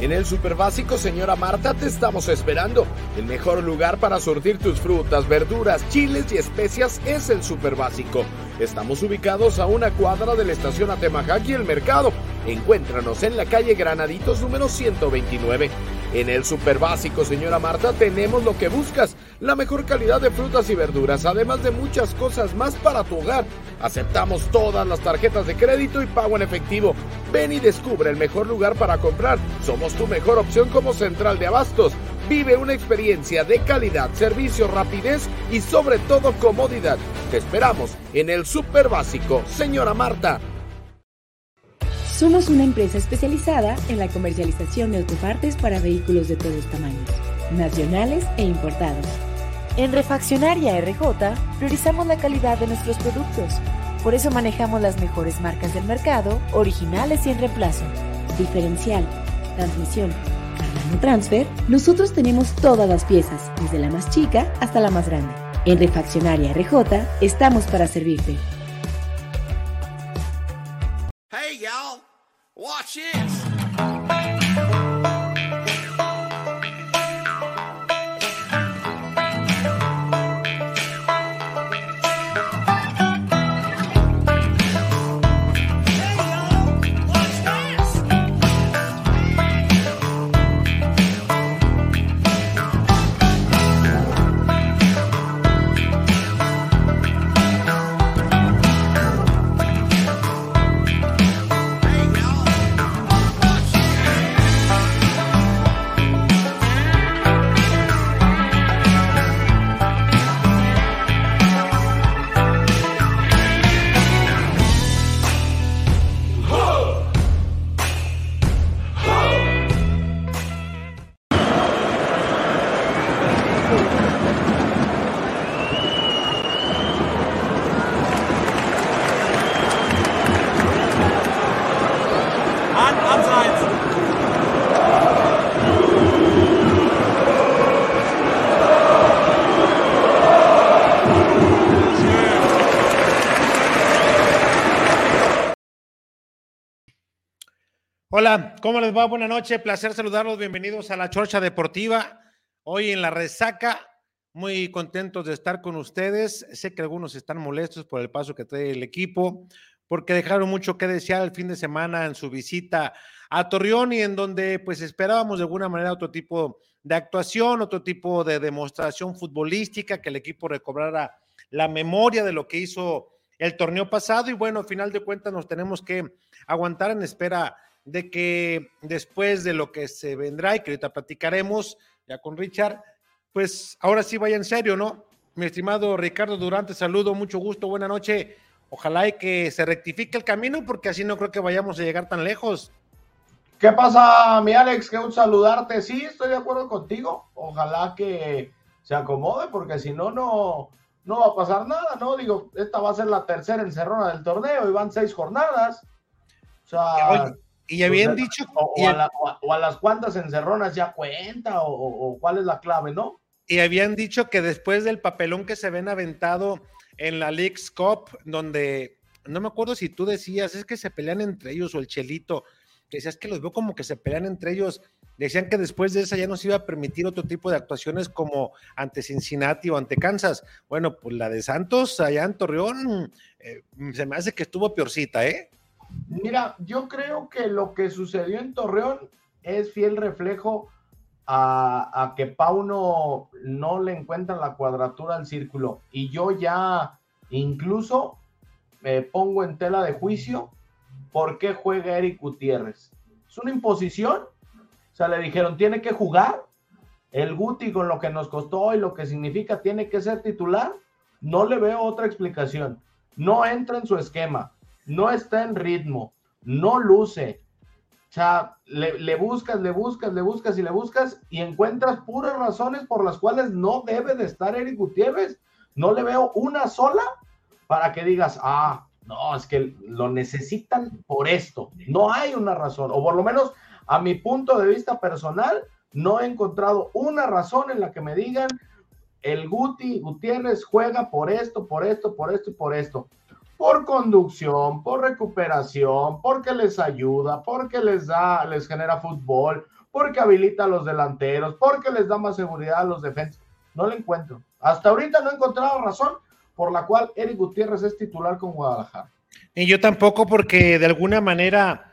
En el Super Básico, señora Marta, te estamos esperando. El mejor lugar para surtir tus frutas, verduras, chiles y especias es el Super Básico. Estamos ubicados a una cuadra de la estación Atemajac y el mercado. Encuéntranos en la calle Granaditos número 129. En el Super Básico, señora Marta, tenemos lo que buscas, la mejor calidad de frutas y verduras, además de muchas cosas más para tu hogar. Aceptamos todas las tarjetas de crédito y pago en efectivo. Ven y descubre el mejor lugar para comprar. Somos tu mejor opción como central de abastos. Vive una experiencia de calidad, servicio, rapidez y sobre todo comodidad. Te esperamos en el Super Básico, señora Marta. Somos una empresa especializada en la comercialización de autopartes para vehículos de todos tamaños, nacionales e importados. En Refaccionaria RJ priorizamos la calidad de nuestros productos. Por eso manejamos las mejores marcas del mercado, originales y en reemplazo. Diferencial, transmisión, cargando transfer, nosotros tenemos todas las piezas, desde la más chica hasta la más grande. En Refaccionaria RJ estamos para servirte. Hey y'all, watch this. ¿Cómo les va? Buenas noches, placer saludarlos, bienvenidos a la Chorcha Deportiva. Hoy en la resaca, muy contentos de estar con ustedes. Sé que algunos están molestos por el paso que trae el equipo, porque dejaron mucho que desear el fin de semana en su visita a Torreón y en donde pues esperábamos de alguna manera otro tipo de actuación, otro tipo de demostración futbolística, que el equipo recobrara la memoria de lo que hizo el torneo pasado y bueno, al final de cuentas nos tenemos que aguantar en espera de que después de lo que se vendrá y que ahorita platicaremos ya con Richard, pues ahora sí vaya en serio, ¿no? Mi estimado Ricardo Durante, saludo, mucho gusto, buena noche. Ojalá y que se rectifique el camino porque así no creo que vayamos a llegar tan lejos. ¿Qué pasa, mi Alex? Qué un saludarte. Sí, estoy de acuerdo contigo. Ojalá que se acomode porque si no, no, no va a pasar nada, ¿no? Digo, esta va a ser la tercera encerrona del torneo y van seis jornadas. O sea, y habían dicho. O, a las cuantas encerronas ya cuenta, o, cuál es la clave, ¿no? Y habían dicho que después del papelón que se ven aventado en la League's Cup, donde no me acuerdo si tú decías, es que se pelean entre ellos, o el Chelito, que decías que los veo como que se pelean entre ellos. Decían que después de esa ya no se iba a permitir otro tipo de actuaciones como ante Cincinnati o ante Kansas. Bueno, pues la de Santos allá en Torreón eh, se me hace que estuvo peorcita, ¿eh? Mira, yo creo que lo que sucedió en Torreón es fiel reflejo a, que Pauno no le encuentra la cuadratura al círculo. Y yo ya incluso me pongo en tela de juicio por qué juega Eric Gutiérrez. Es una imposición. O sea, le dijeron, tiene que jugar. El Guti con lo que nos costó y lo que significa tiene que ser titular. No le veo otra explicación. No entra en su esquema no está en ritmo, no luce. O sea, le, buscas, le buscas, le buscas y le buscas y encuentras puras razones por las cuales no debe de estar Eric Gutiérrez. No le veo una sola para que digas, ah, no, es que lo necesitan por esto. No hay una razón, o por lo menos a mi punto de vista personal, no he encontrado una razón en la que me digan, el Guti Gutiérrez juega por esto, por esto, por esto y por esto por conducción, por recuperación, porque les ayuda, porque les da, les genera fútbol, porque habilita a los delanteros, porque les da más seguridad a los defensas. No lo encuentro. Hasta ahorita no he encontrado razón por la cual Eric Gutiérrez es titular con Guadalajara. Y yo tampoco, porque de alguna manera,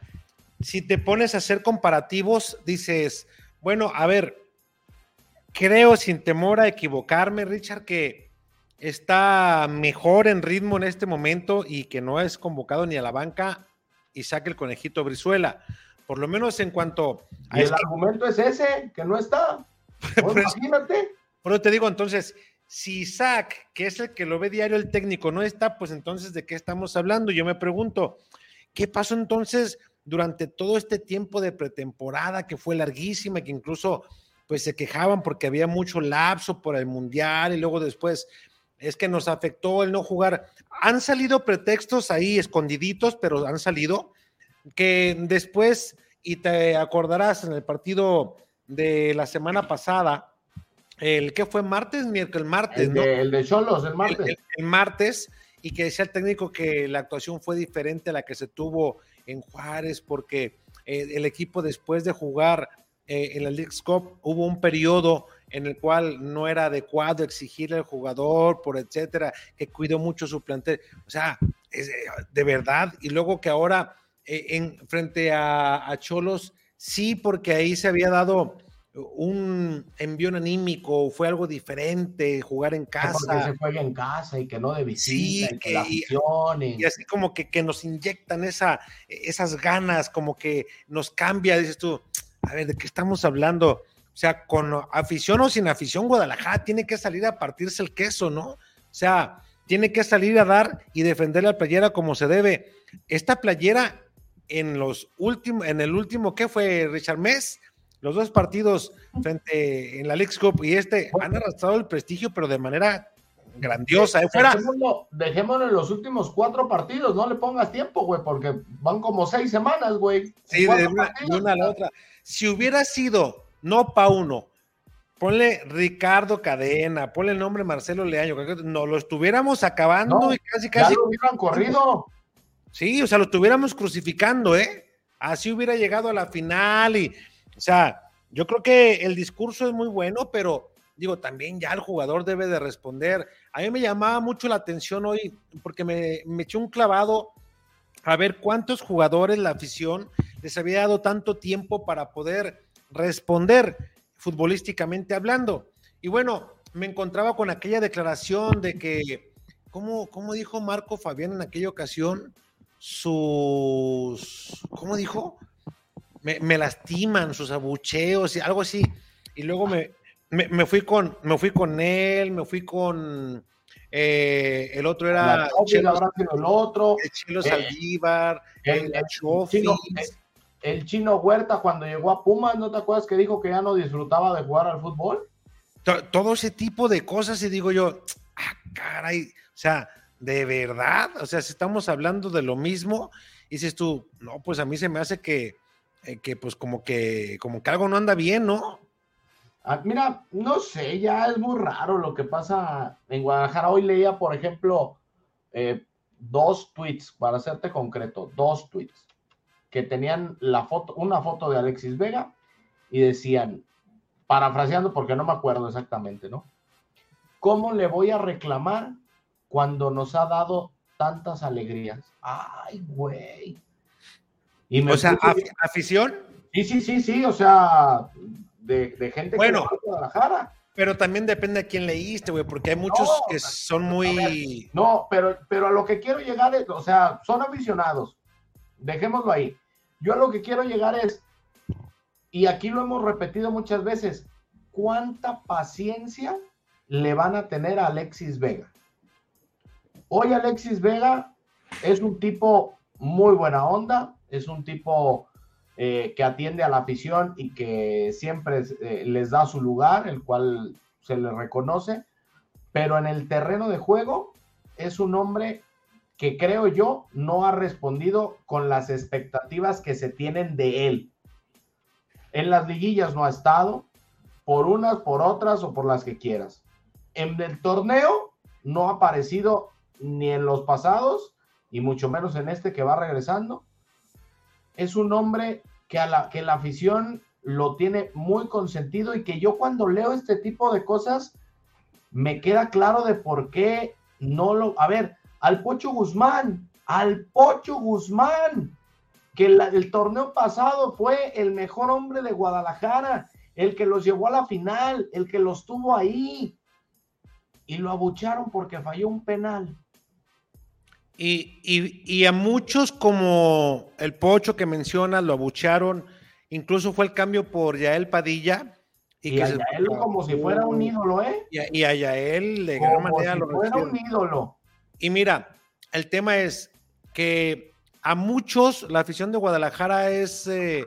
si te pones a hacer comparativos, dices, bueno, a ver, creo sin temor a equivocarme, Richard, que está mejor en ritmo en este momento y que no es convocado ni a la banca y saque el conejito Brizuela. Por lo menos en cuanto a. el argumento es ese, que no está. imagínate. Pero te digo, entonces, si Isaac, que es el que lo ve diario el técnico, no está, pues entonces, ¿de qué estamos hablando? Yo me pregunto, ¿qué pasó entonces durante todo este tiempo de pretemporada que fue larguísima, que incluso pues se quejaban porque había mucho lapso por el mundial y luego después es que nos afectó el no jugar. Han salido pretextos ahí escondiditos, pero han salido que después, y te acordarás en el partido de la semana pasada, el que fue martes, miércoles, martes, el de, El de Cholos, el martes. El, martes, y que decía el técnico que la actuación fue diferente a la que se tuvo en Juárez, porque eh, el equipo después de jugar eh, en la League Cup hubo un periodo en el cual no era adecuado exigirle al jugador, por etcétera, que cuidó mucho su plantel. O sea, es, de verdad, y luego que ahora eh, en, frente a, a Cholos, sí, porque ahí se había dado un envío anímico, fue algo diferente, jugar en casa. Porque se juega en casa y que no de visita, y, que, la y, así como que, que, nos inyectan esa, esas ganas, como que nos cambia, dices tú, a ver, ¿de qué estamos hablando? O sea, con afición o sin afición, Guadalajara tiene que salir a partirse el queso, ¿no? O sea, tiene que salir a dar y defender la playera como se debe. Esta playera en los últimos, en el último, ¿qué fue, Richard Mess? los dos partidos frente en la League Cup y este han arrastrado el prestigio, pero de manera grandiosa. ¿eh? Fuera. Dejémoslo, en los últimos cuatro partidos, no le pongas tiempo, güey, porque van como seis semanas, güey. Sí, de una, a la otra. Si hubiera sido no pa uno, ponle Ricardo Cadena, ponle el nombre Marcelo Leaño, no lo estuviéramos acabando y casi casi. Ya lo hubieran corrido. Sí, o sea, lo estuviéramos crucificando, ¿eh? Así hubiera llegado a la final y o sea, yo creo que el discurso es muy bueno, pero digo, también ya el jugador debe de responder. A mí me llamaba mucho la atención hoy porque me, me eché un clavado a ver cuántos jugadores la afición les había dado tanto tiempo para poder responder futbolísticamente hablando. Y bueno, me encontraba con aquella declaración de que, ¿cómo, cómo dijo Marco Fabián en aquella ocasión? Sus, ¿cómo dijo? me, lastiman sus abucheos y algo así. Y luego me, me, fui con, me fui con él, me fui con eh, el otro era Chelo, el otro, el Chelo eh, el, el, chino Huerta cuando llegó a Pumas, ¿no te acuerdas que dijo que ya no disfrutaba de jugar al fútbol? Todo ese tipo de cosas y digo yo, ah, caray, o sea, de verdad, o sea, si estamos hablando de lo mismo, y dices tú, no, pues a mí se me hace que, eh, que pues como que, como que algo no anda bien, ¿no? Ah, mira, no sé, ya es muy raro lo que pasa en Guadalajara. Hoy leía, por ejemplo, eh, dos tweets, para hacerte concreto, dos tweets, que tenían la foto, una foto de Alexis Vega y decían, parafraseando porque no me acuerdo exactamente, ¿no? ¿Cómo le voy a reclamar cuando nos ha dado tantas alegrías? Ay, güey o sea, afición. Sí, sí, sí, sí, o sea, de, gente bueno, que Guadalajara. Pero también depende a quién leíste, güey, porque hay muchos que son muy. no, pero, pero a lo que quiero llegar es, o sea, son aficionados. Dejémoslo ahí. Yo a lo que quiero llegar es, y aquí lo hemos repetido muchas veces, ¿cuánta paciencia le van a tener a Alexis Vega? Hoy Alexis Vega es un tipo muy buena onda, es un tipo eh, que atiende a la afición y que siempre eh, les da su lugar, el cual se le reconoce, pero en el terreno de juego es un hombre que creo yo no ha respondido con las expectativas que se tienen de él. En las liguillas no ha estado, por unas, por otras o por las que quieras. En el torneo no ha aparecido ni en los pasados y mucho menos en este que va regresando. Es un hombre que, a la, que la afición lo tiene muy consentido y que yo cuando leo este tipo de cosas me queda claro de por qué no lo... A ver, al Pocho Guzmán, al Pocho Guzmán, que el torneo pasado fue el mejor hombre de Guadalajara, el que los llevó a la final, el que los tuvo ahí, y lo abucharon porque falló un penal. Y, y, a muchos como el Pocho que menciona, lo abucharon, incluso fue el cambio por Yael Padilla. Y, a Yael como si fuera un ídolo, ¿eh? Y a, Yael de gran manera si fuera un ídolo. Y mira, el tema es que a muchos la afición de Guadalajara es eh,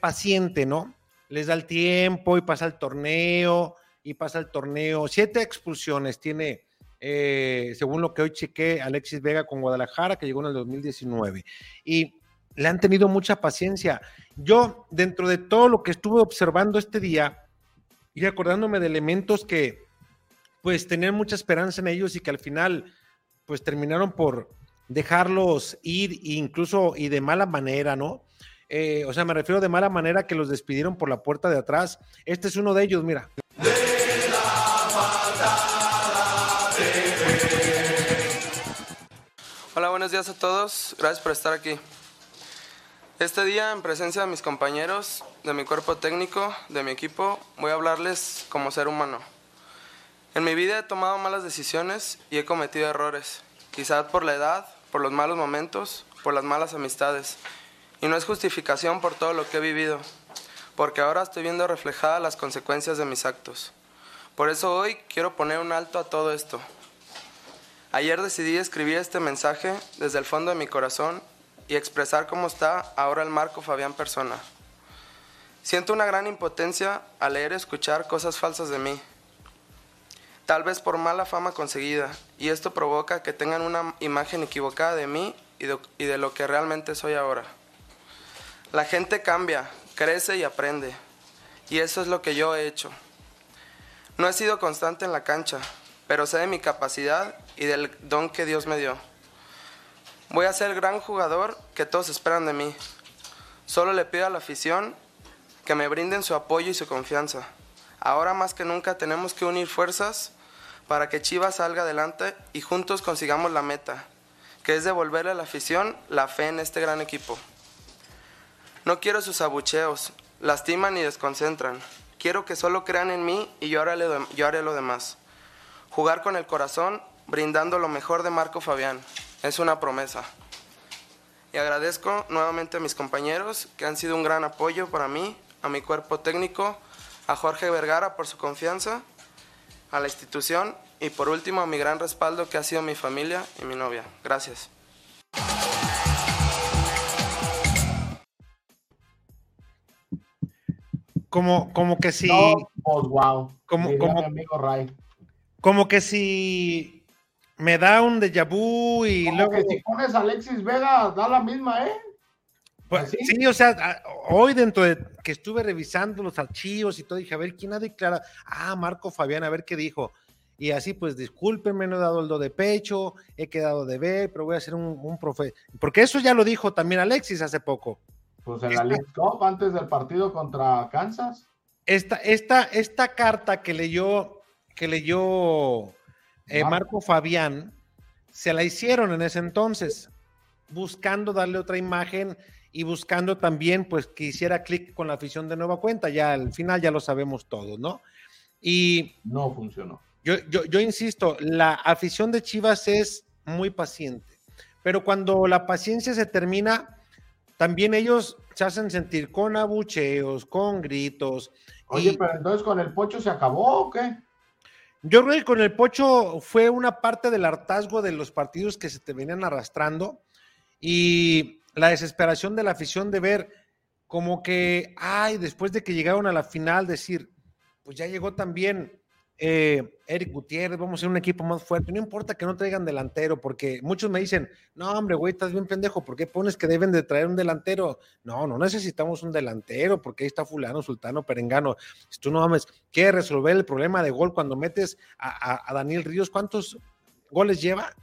paciente, ¿no? Les da el tiempo y pasa el torneo y pasa el torneo. Siete expulsiones tiene, eh, según lo que hoy chequé, Alexis Vega con Guadalajara, que llegó en el 2019. Y le han tenido mucha paciencia. Yo, dentro de todo lo que estuve observando este día y acordándome de elementos que, pues, tenían mucha esperanza en ellos y que al final, pues, terminaron por dejarlos ir incluso y de mala manera, ¿no? Eh, o sea, me refiero de mala manera que los despidieron por la puerta de atrás. Este es uno de ellos, mira. Hola, buenos días a todos. Gracias por estar aquí. Este día, en presencia de mis compañeros, de mi cuerpo técnico, de mi equipo, voy a hablarles como ser humano. En mi vida he tomado malas decisiones y he cometido errores, quizás por la edad, por los malos momentos, por las malas amistades. Y no es justificación por todo lo que he vivido, porque ahora estoy viendo reflejadas las consecuencias de mis actos. Por eso hoy quiero poner un alto a todo esto. Ayer decidí escribir este mensaje desde el fondo de mi corazón y expresar cómo está ahora el Marco Fabián persona. Siento una gran impotencia al leer y escuchar cosas falsas de mí tal vez por mala fama conseguida, y esto provoca que tengan una imagen equivocada de mí y de, lo que realmente soy ahora. La gente cambia, crece y aprende, y eso es lo que yo he hecho. No he sido constante en la cancha, pero sé de mi capacidad y del don que Dios me dio. Voy a ser el gran jugador que todos esperan de mí. Solo le pido a la afición que me brinden su apoyo y su confianza. Ahora más que nunca tenemos que unir fuerzas para que Chivas salga adelante y juntos consigamos la meta, que es devolverle a la afición la fe en este gran equipo. No quiero sus abucheos, lastiman y desconcentran. Quiero que solo crean en mí y yo haré, yo haré lo demás. Jugar con el corazón, brindando lo mejor de Marco Fabián. Es una promesa. Y agradezco nuevamente a mis compañeros que han sido un gran apoyo para mí, a mi cuerpo técnico, a Jorge Vergara por su confianza, a la institución y por último a mi gran respaldo que ha sido mi familia y mi novia. Gracias. Como, como que si. pues wow. Como, como, como que si me da un déjà vu y luego. Que si pones a Alexis Vega, da la misma, ¿eh? Pues, ¿Sí? o sea, hoy dentro de que estuve revisando los archivos y todo, dije, a ver, ¿quién ha declarado? Ah, Marco Fabián, a ver qué dijo. Y así, pues, discúlpenme, no he dado el do de pecho, he quedado de ver, pero voy a hacer un, un profe. Porque eso ya lo dijo también Alexis hace poco. Pues en la League Cup, antes del partido contra Kansas. Esta, esta, esta carta que leyó, que leyó eh, Marco Fabián, se la hicieron en ese entonces, buscando darle otra imagen y buscando también, pues, que hiciera clic con la afición de nueva cuenta. Ya al final ya lo sabemos todos, ¿no? Y. No funcionó. Yo, yo, yo insisto, la afición de Chivas es muy paciente, pero cuando la paciencia se termina, también ellos se hacen sentir con abucheos, con gritos. Oye, pero entonces con el pocho se acabó o qué? Yo creo que con el pocho fue una parte del hartazgo de los partidos que se te venían arrastrando y la desesperación de la afición de ver como que, ay, después de que llegaron a la final, decir, pues ya llegó también eh, Eric Gutiérrez, vamos a ser un equipo más fuerte. No importa que no traigan delantero, porque muchos me dicen, no, hombre, güey, estás bien pendejo, ¿por qué pones que deben de traer un delantero? No, no necesitamos un delantero, porque ahí está fulano, sultano, perengano. Si tú no mames, quieres resolver el problema de gol cuando metes a, a Daniel Ríos, ¿cuántos goles lleva?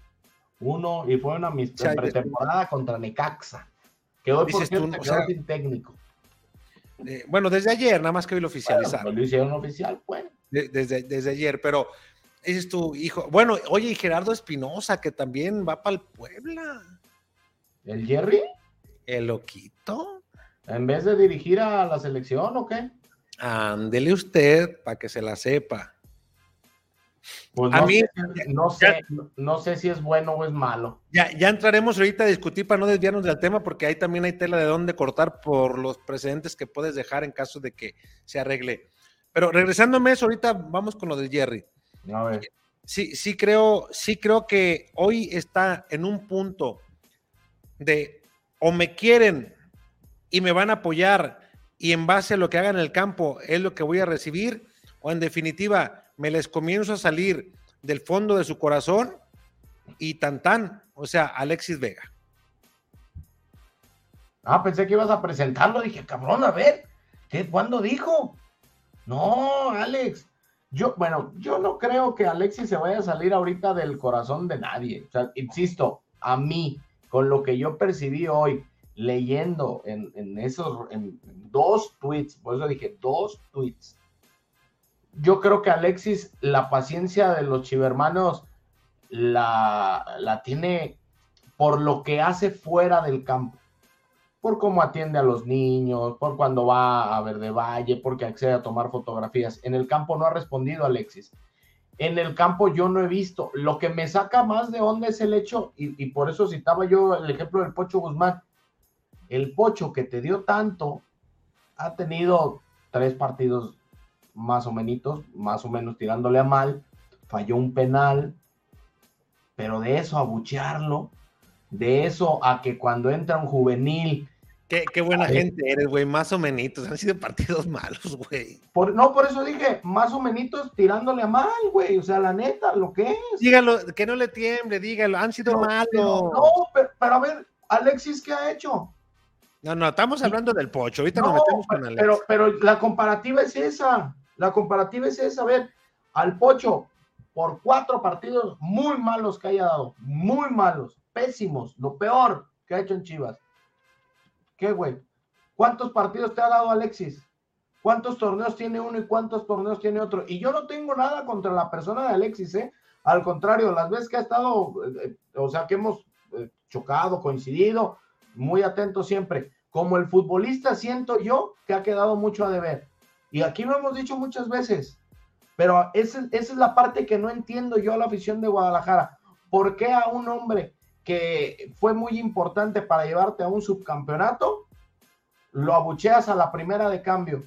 Uno, y fue una pretemporada contra Necaxa. Que hoy, por tú, cierto, o quedó sea, sin técnico. Eh, bueno, desde ayer, nada más que hoy lo oficializaron. lo hicieron oficial, bueno. De- desde, desde ayer, pero dices tu hijo. Bueno, oye, y Gerardo Espinosa, que también va para el Puebla. ¿El Jerry? El loquito. ¿En vez de dirigir a la selección o qué? Ándele usted para que se la sepa. Pues A no, mí- sé, no, sé, no- no sé si es bueno o es malo. Ya, ya entraremos ahorita a discutir para no desviarnos del tema, porque ahí también hay tela de dónde cortar por los precedentes que puedes dejar en caso de que se arregle. Pero regresándome a eso, ahorita vamos con lo del Jerry. A ver. Sí, sí creo, sí creo que hoy está en un punto de o me quieren y me van a apoyar y en base a lo que hagan en el campo es lo que voy a recibir, o en definitiva me les comienzo a salir del fondo de su corazón y tan tan, o sea, Alexis Vega. Ah, pensé que ibas a presentarlo. Dije, cabrón, a ver, ¿qué, ¿cuándo dijo? No, Alex. Yo, bueno, yo no creo que Alexis se vaya a salir ahorita del corazón de nadie. O sea, insisto, a mí, con lo que yo percibí hoy, leyendo en, en esos, en, dos tweets, por eso dije dos tweets. Yo creo que Alexis, la paciencia de los chivermanos la, la tiene por lo que hace fuera del campo por cómo atiende a los niños, por cuando va a Verde Valle, porque accede a tomar fotografías. En el campo no ha respondido Alexis. En el campo yo no he visto. Lo que me saca más de onda es el hecho, y, y por eso citaba yo el ejemplo del Pocho Guzmán. El Pocho que te dio tanto, ha tenido tres partidos más o menos, más o menos tirándole a mal, falló un penal, pero de eso a buchearlo, de eso a que cuando entra un juvenil Qué, qué buena Ay. gente eres, güey, más o menos. Han sido partidos malos, güey. Por, no, por eso dije, más o menos tirándole a mal, güey. O sea, la neta, lo que es. Dígalo, que no le tiemble, dígalo, han sido No, malos. pero- No, pero, pero a ver, Alexis, ¿qué ha hecho? No, no, estamos hablando del pocho. Ahorita No, nos metemos con Alex. pero, pero la comparativa es esa. La comparativa es esa. A ver, al Pocho, por cuatro partidos muy malos que haya dado, muy malos, pésimos, lo peor que ha hecho en Chivas. ¿Qué, güey? ¿Cuántos partidos te ha dado Alexis? ¿Cuántos torneos tiene uno y cuántos torneos tiene otro? Y yo no tengo nada contra la persona de Alexis, ¿eh? Al contrario, las veces que ha estado, eh, eh, o sea, que hemos eh, chocado, coincidido, muy atento siempre. Como el futbolista siento yo que ha quedado mucho a deber. Y aquí lo hemos dicho muchas veces. Pero esa, esa es la parte que no entiendo yo a la afición de Guadalajara. ¿Por qué a un hombre que fue muy importante para llevarte a un subcampeonato, lo abucheas a la primera de cambio?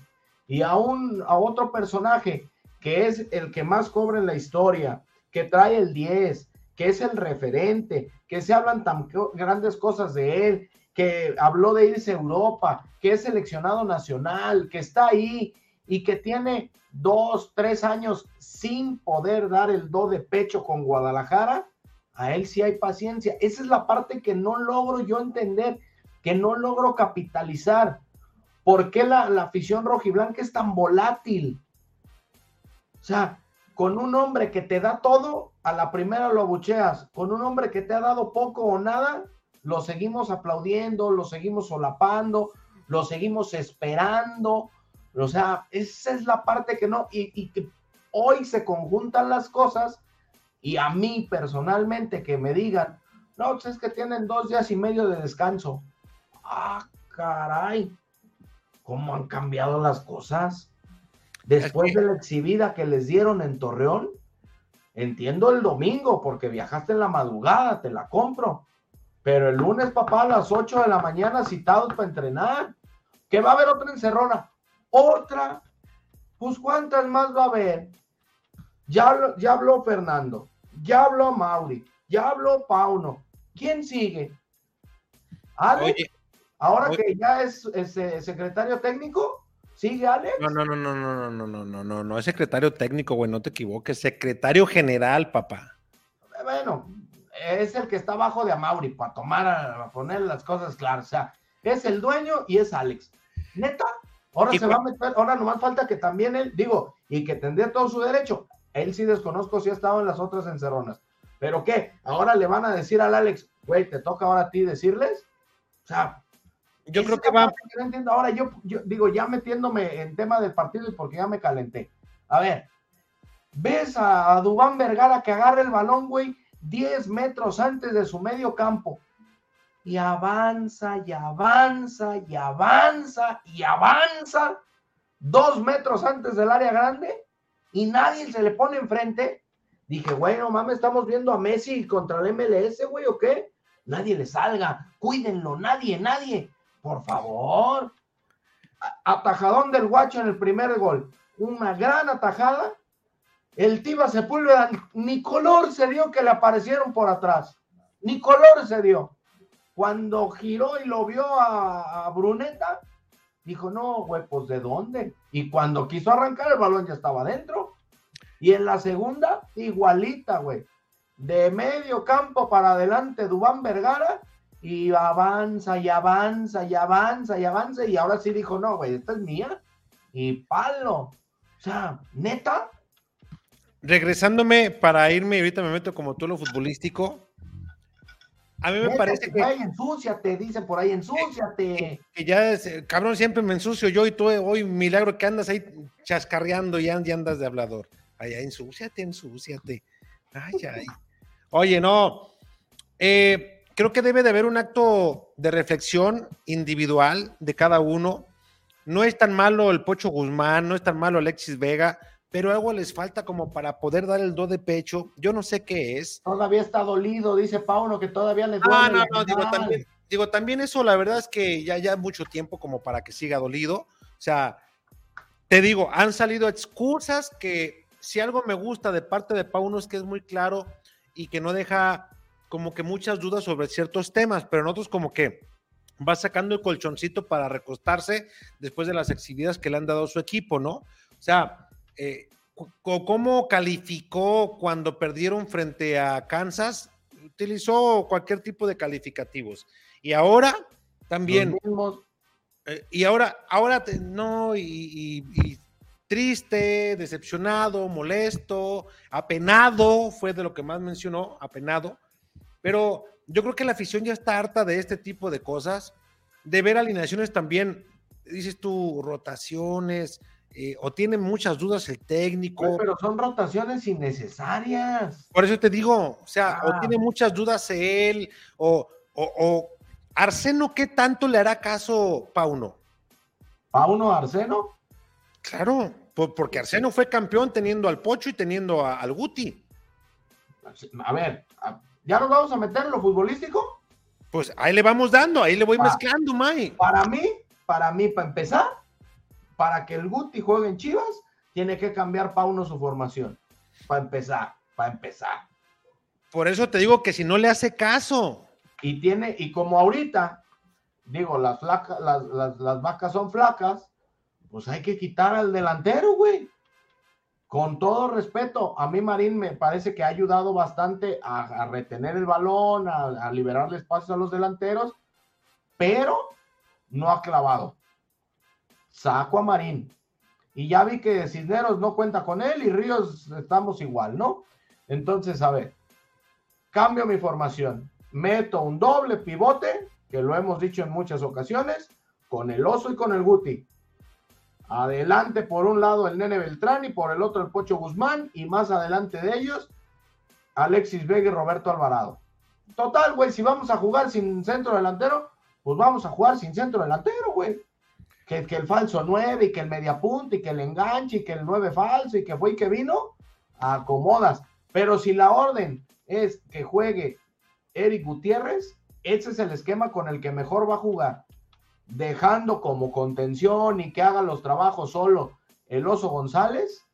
Y a, un, a otro personaje que es el que más cobra en la historia, que trae el 10, que es el referente, que se hablan tan grandes cosas de él, que habló de irse a Europa, que es seleccionado nacional, que está ahí y que tiene dos, tres años sin poder dar el do de pecho con Guadalajara, a él sí hay paciencia. Esa es la parte que no logro yo entender, que no logro capitalizar. ¿Por qué la, la afición rojiblanca es tan volátil? O sea, con un hombre que te da todo, a la primera lo abucheas. Con un hombre que te ha dado poco o nada, lo seguimos aplaudiendo, lo seguimos solapando, lo seguimos esperando. O sea, esa es la parte que no, y, y que hoy se conjuntan las cosas y a mí personalmente que me digan, no, pues es que tienen dos días y medio de descanso. Ah, caray, ¿cómo han cambiado las cosas? Después de la exhibida que les dieron en Torreón, entiendo el domingo porque viajaste en la madrugada, te la compro. Pero el lunes, papá, a las 8 de la mañana citados para entrenar. Que va a haber otra encerrona. Otra. Pues cuántas más va a haber. Ya, ya habló Fernando. Ya habló Mauri. Ya habló Pauno. ¿Quién sigue? ¿Alex? Oye, Ahora oye. que ya es, es, eh, secretario técnico, ¿sigue Alex? no, no, no, no, no, no, no, no, no, no es secretario técnico, güey, no te equivoques, secretario general, papá. bueno, es el que está abajo de Amauri para tomar, a, poner las cosas claras. O sea, es el dueño y es Alex. Neta, ahora se va a meter, ahora nomás falta que también él, digo, y que tendría todo su derecho. Él sí desconozco si ha estado en las otras encerronas, ¿Pero qué? ¿Ahora le van a decir al Alex, güey, te toca ahora a ti decirles? O sea, yo creo que va. Que no entiendo. Ahora yo, yo digo, ya metiéndome en tema del partido y porque ya me calenté. A ver, ves a, a Dubán Vergara que agarra el balón, güey, 10 metros antes de su medio campo. Y avanza, y avanza, y avanza, y avanza. Dos metros antes del área grande. Y nadie se le pone enfrente. Dije, bueno, mames, estamos viendo a Messi contra el MLS, güey, ¿o qué? Nadie le salga. Cuídenlo, nadie, nadie. Por favor. Atajadón del guacho en el primer gol. Una gran atajada. El Tiba Sepúlveda ni color se dio que le aparecieron por atrás. Ni color se dio. Cuando giró y lo vio a, Bruneta, dijo, no, güey, pues ¿de dónde? Y cuando quiso arrancar, el balón ya estaba dentro. Y en la segunda, igualita, güey. De medio campo para adelante, Dubán Vergara, y avanza y avanza y avanza y avanza. Y ahora sí dijo, no, güey, esta es mía. Y palo. O sea, neta. Regresándome para irme, ahorita me meto como tú lo futbolístico. A mí me parece que. Ay, ensúciate, dicen por ahí, ensúciate. Que ya, es, eh, cabrón, siempre me ensucio yo y tú eh, hoy, milagro que andas ahí chascarreando y and- y andas de hablador. Ay, ay, ensúciate, ensúciate. Ay, ay. Oye, no. Eh, creo que debe de haber un acto de reflexión individual de cada uno. No es tan malo el Pocho Guzmán, no es tan malo Alexis Vega, pero algo les falta como para poder dar el do de pecho. Yo no sé qué es. Todavía está dolido, dice Pauno, que todavía le duele. Ah, no, no, digo también, digo también eso, la verdad es que ya, ya mucho tiempo como para que siga dolido. O sea, te digo, han salido excusas que si algo me gusta de parte de Pauno es que es muy claro y que no deja como que muchas dudas sobre ciertos temas, pero nosotros como que va sacando el colchoncito para recostarse después de las exhibidas que le han dado a su equipo, ¿no? O sea, eh, ¿cómo calificó cuando perdieron frente a Kansas? Utilizó cualquier tipo de calificativos. Y ahora también, eh, y ahora, ahora te- no, y, y- y triste, decepcionado, molesto, apenado, fue de lo que más mencionó, apenado. Pero yo creo que la afición ya está harta de este tipo de cosas, de ver alineaciones también, dices tú, rotaciones, eh, o tiene muchas dudas el técnico. Güey, pero son rotaciones innecesarias. Por eso te digo, o sea, Ah. o tiene muchas dudas él, o, o, o Arseno, ¿qué tanto le hará caso Pauno? Pauno Arseno. Claro, por- porque Arseno fue campeón teniendo al Pocho y teniendo a- al Guti. A ver, ¿ya nos vamos a meter en lo futbolístico? Pues ahí le vamos dando, ahí le voy Ah. mezclando, May. Para mí, para mí, para empezar, para que el Guti juegue en Chivas, tiene que cambiar Pauno su formación. Para empezar, para empezar. Por eso te digo que si no le hace caso, Y tiene, y como ahorita, digo, las, flaca- las, las, las vacas son flacas, pues hay que quitar al delantero, güey. Con todo respeto, a mí Marín me parece que ha ayudado bastante a, a retener el balón, a, a liberarle espacios a los delanteros, pero no ha clavado. Saco a Marín. Y ya vi que Cisneros no cuenta con él y Ríos estamos igual, ¿no? Entonces, a ver, cambio mi formación. Meto un doble pivote, que lo hemos dicho en muchas ocasiones, con el oso y con el Guti. Adelante por un lado el Nene Beltrán y por el otro el Pocho Guzmán y más adelante de ellos Alexis Vega y Roberto Alvarado. Total, güey, si vamos a jugar sin centro delantero, pues vamos a jugar sin centro delantero, güey. Que, el falso 9 y que el media punta y que el enganche y que el 9 falso y que fue y que vino, acomodas. Pero si la orden es que juegue Eric Gutiérrez, ese es el esquema con el que mejor va a jugar. Dejando como contención y que haga los trabajos solo el Oso González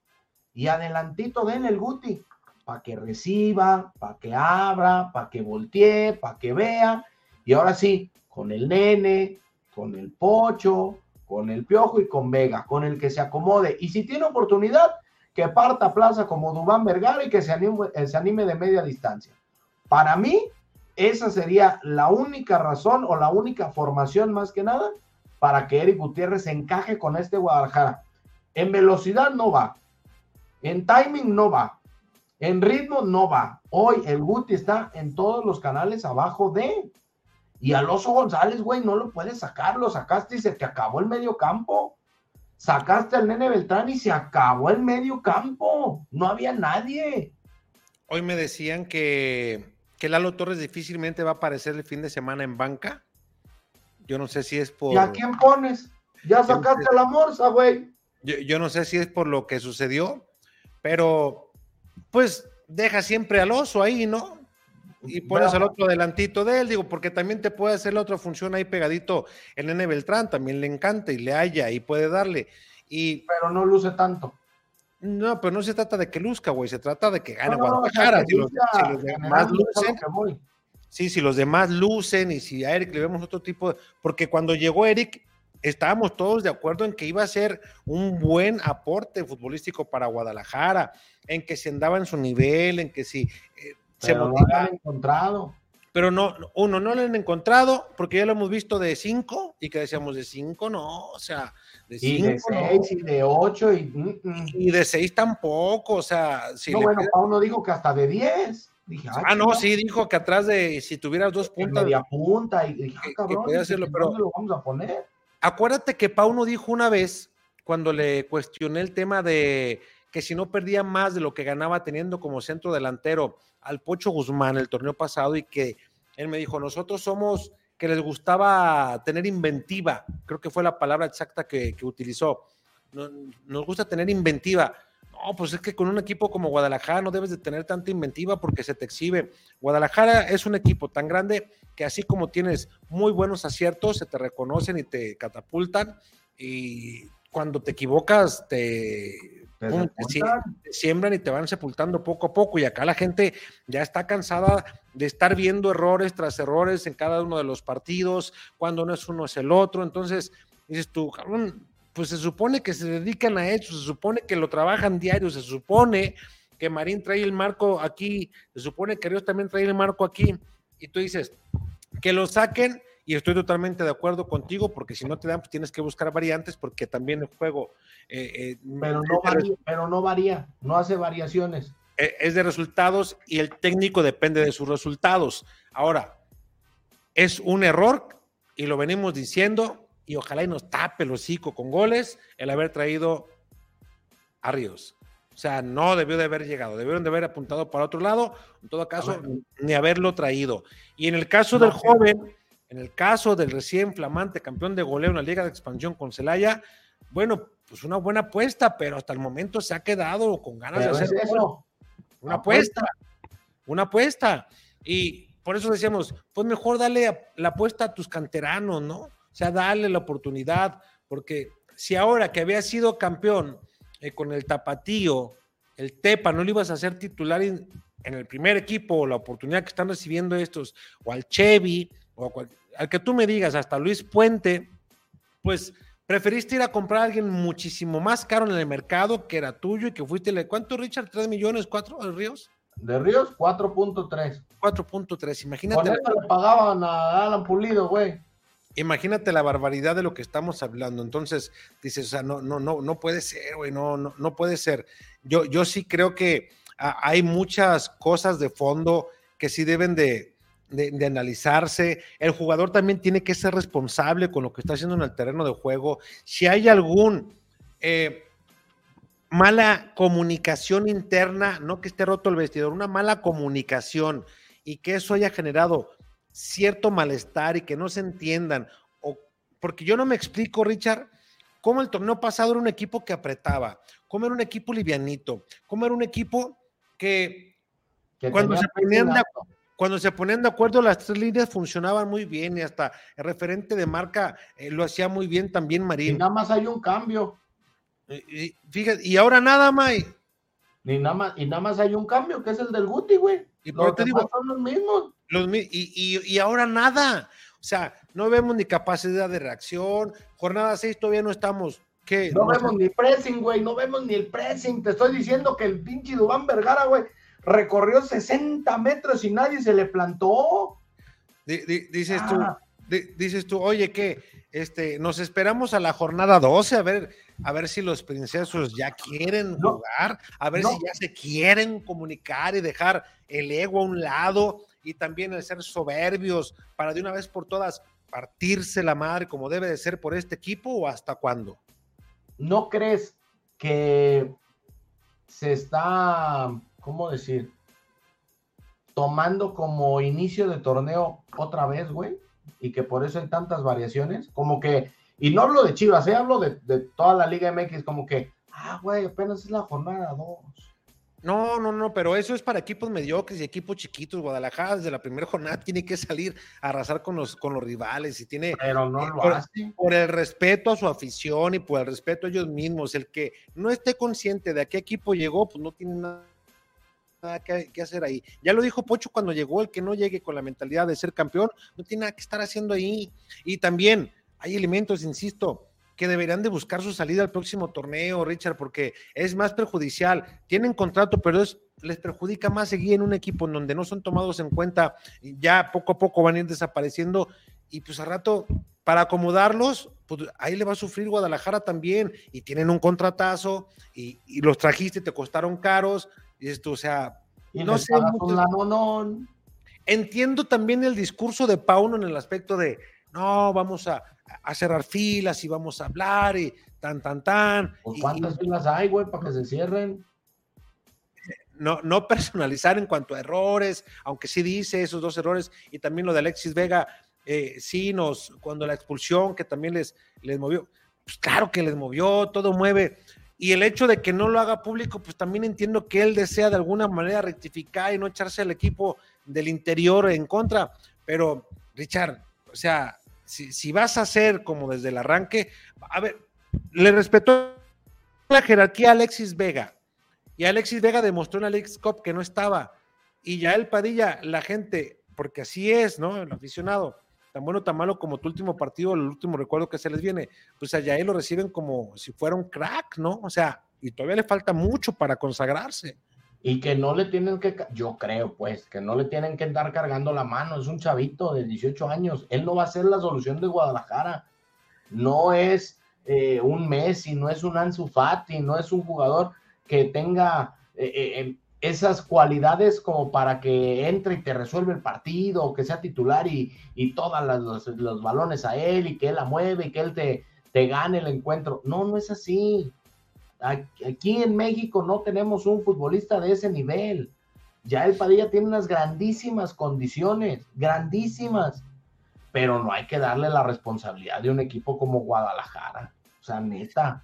y adelantito den el Guti para que reciba, para que abra, para que voltee, para que vea. Y ahora sí, con el nene, con el pocho, con el piojo y con Vega, con el que se acomode. Y si tiene oportunidad, que parta plaza como Dubán Vergara y que se anime, eh, se anime de media distancia. Para mí, esa sería la única razón o la única formación más que nada para que Eric Gutiérrez encaje con este Guadalajara. En velocidad no va, en timing no va, En ritmo no va. Hoy el Guti está en todos los canales abajo de. Y Alonso González, güey, no lo puedes sacar, lo sacaste y se te acabó el medio campo. Sacaste al nene Beltrán y se acabó el medio campo. No había nadie. Hoy me decían que, que Lalo Torres difícilmente va a aparecer el fin de semana en banca. Yo no sé si es por. ¿Y a quién pones? Ya sacaste la morsa, güey. Yo, yo, no sé si es por lo que sucedió, pero pues deja siempre al oso ahí, ¿no? Y pones al otro delantito de él, digo, porque también te puede hacer la otra función ahí pegadito el Nene Beltrán, también le encanta y le halla y puede darle. Y, pero no luce tanto. No, pero no se trata de que luzca, güey, se trata de que gane no, Guadalajara. si, los, si los demás lucen, sí, si los demás lucen y si a Eric le vemos otro tipo de. Porque cuando llegó Eric, estábamos todos de acuerdo en que iba a ser un buen aporte futbolístico para Guadalajara, en que se andaba en su nivel, en que si eh, se no lo han encontrado. Pero no, uno, no lo han encontrado, porque ya lo hemos visto de cinco, y que decíamos de cinco, no, o sea, de cinco. Y de seis, y de ocho, y, mm, mm. y de seis tampoco, o sea. Si no, bueno, Pauno dijo que hasta de diez. Dije, ah, no, sí, dijo que atrás de, si tuvieras dos puntas. Media punta, y dije, ah, cabrón, que hacerlo, pero, lo vamos a poner? Acuérdate que Pauno dijo una vez, cuando le cuestioné el tema de que si no perdía más de lo que ganaba teniendo como centro delantero al Pocho Guzmán el torneo pasado y que él me dijo, nosotros somos que les gustaba tener inventiva, creo que fue la palabra exacta que, que utilizó, nos gusta tener inventiva. No, pues es que con un equipo como Guadalajara no debes de tener tanta inventiva porque se te exhibe. Guadalajara es un equipo tan grande que así como tienes muy buenos aciertos, se te reconocen y te catapultan y cuando te equivocas te, te, te, siembran y te van sepultando poco a poco y acá la gente ya está cansada de estar viendo errores tras errores en cada uno de los partidos, cuando no es uno es el otro, entonces dices tú, cabrón, pues se supone que se dedican a eso, se supone que lo trabajan diario, se supone que Marín trae el marco aquí, se supone que Ríos también trae el marco aquí, y tú dices, que lo saquen, y estoy totalmente de acuerdo contigo, porque si no te dan, pues tienes que buscar variantes, porque también el juego... Eh, eh, pero, no varía, pero no varía, no hace variaciones. Eh, es de resultados y el técnico depende de sus resultados. Ahora, es un error, y lo venimos diciendo, y ojalá y nos tape el hocico con goles el haber traído a Ríos. O sea, no debió de haber llegado, debieron de haber apuntado para otro lado, en todo caso, ni haberlo traído. Y en el caso del joven, en el caso del recién flamante campeón de goleo en la Liga de Expansión con Celaya, bueno, pues una buena apuesta, pero hasta el momento se ha quedado con ganas de hacer eso. una apuesta, una apuesta. Y por eso decíamos, pues mejor dale la apuesta a tus canteranos, ¿no? O sea, darle la oportunidad, porque si ahora que había sido campeón eh, con el tapatío, el Tepa, no le ibas a hacer titular en, el primer equipo, la oportunidad que están recibiendo estos, o al Chevy, o al que tú me digas, hasta Luis Puente, pues preferiste ir a comprar a alguien muchísimo más caro en el mercado que era tuyo y que fuiste, ¿cuánto Richard? ¿3 millones? ¿4 de Ríos? De Ríos, 4.3. 4.3, imagínate. Con eso le pagaban a Alan Pulido, güey imagínate la barbaridad de lo que estamos hablando. Entonces, dices, o sea, no, no, no, no puede ser, güey, no, no, no puede ser. Yo, yo sí creo que hay muchas cosas de fondo que sí deben de, de, analizarse. El jugador también tiene que ser responsable con lo que está haciendo en el terreno de juego. Si hay algún eh, mala comunicación interna, no que esté roto el vestidor, una mala comunicación y que eso haya generado cierto malestar y que no se entiendan. O, porque yo no me explico, Richard, cómo el torneo pasado era un equipo que apretaba, cómo era un equipo livianito, cómo era un equipo que, cuando, se ponían de, cuando se ponían de acuerdo las tres líneas funcionaban muy bien y hasta el referente de marca eh, lo hacía muy bien también Marín. Y nada más hay un cambio. Y, fíjate, y ahora nada más. Ni nada más, y nada más hay un cambio, que es el del Guti, güey. Y por te digo, son los mismos y, ahora nada. O sea, no vemos ni capacidad de reacción. Jornada 6 todavía no estamos. ¿Qué? No, vemos ni pressing, güey. No vemos ni el pressing. Te estoy diciendo que el pinche Dubán Vergara, güey, recorrió 60 metros y nadie se le plantó. dices tú, ah. dices tú, oye, ¿qué? Este, nos esperamos a la jornada 12 a ver, a ver si los princesos ya quieren jugar, a ver si ya se quieren comunicar y dejar el ego a un lado y también el ser soberbios para de una vez por todas partirse la madre como debe de ser por este equipo o hasta cuándo? ¿No crees que se está, ¿cómo decir? Tomando como inicio de torneo otra vez, güey, y que por eso hay tantas variaciones, como que, y no hablo de Chivas, ¿eh? hablo de, de toda la Liga MX, como que, ah, güey, apenas es la jornada 2 no, no, no, pero eso es para equipos mediocres y equipos chiquitos. Guadalajara desde la primera jornada tiene que salir a arrasar con los, con los rivales y tiene. Pero no lo por, hace. Por el respeto a su afición y por el respeto a ellos mismos. El que no esté consciente de a qué equipo llegó, pues no tiene nada que, que, hacer ahí. Ya lo dijo Pocho cuando llegó, el que no llegue con la mentalidad de ser campeón, no tiene nada que estar haciendo ahí. Y también hay elementos, insisto, que deberían de buscar su salida al próximo torneo, Richard, porque es más perjudicial. Tienen contrato, pero es, les perjudica más seguir en un equipo en donde no son tomados en cuenta, ya poco a poco van a ir desapareciendo y pues a rato para acomodarlos, pues ahí le va a sufrir Guadalajara también y tienen un contratazo y, y los trajiste, te costaron caros y esto, o sea, y no sé. Mucho... Entiendo también el discurso de Pauno en el aspecto de no, vamos a, a cerrar filas y vamos a hablar y tan, tan, tan. ¿Cuántas filas hay, güey, para que se cierren? No, no personalizar en cuanto a errores, aunque sí dice esos dos errores y también lo de Alexis Vega, eh, sí nos, cuando la expulsión que también les, les movió, pues claro que les movió, todo mueve. Y el hecho de que no lo haga público, pues también entiendo que él desea de alguna manera rectificar y no echarse al equipo del interior en contra. Pero, Richard, o sea, si, vas a hacer como desde el arranque, a ver, le respetó la jerarquía a Alexis Vega. Y Alexis Vega demostró en Alex Cop que no estaba. Y ya el Padilla, la gente, porque así es, ¿no? El aficionado, tan bueno, tan malo como tu último partido, el último recuerdo que se les viene, pues allá él lo reciben como si fuera un crack, ¿no? O sea, y todavía le falta mucho para consagrarse. Y que no le tienen que, yo creo pues, que no le tienen que estar cargando la mano, es un chavito de 18 años, él no va a ser la solución de Guadalajara, no es eh, un Messi, no es un Ansu Fati, no es un jugador que tenga eh, eh, esas cualidades como para que entre y te resuelva el partido, o que sea titular y, y todos los, los, balones a él y que él la mueve y que él te, te gane el encuentro, no, no es así, Aquí en México no tenemos un futbolista de ese nivel. Ya el Padilla tiene unas grandísimas condiciones, grandísimas, pero no hay que darle la responsabilidad de un equipo como Guadalajara. O sea, neta.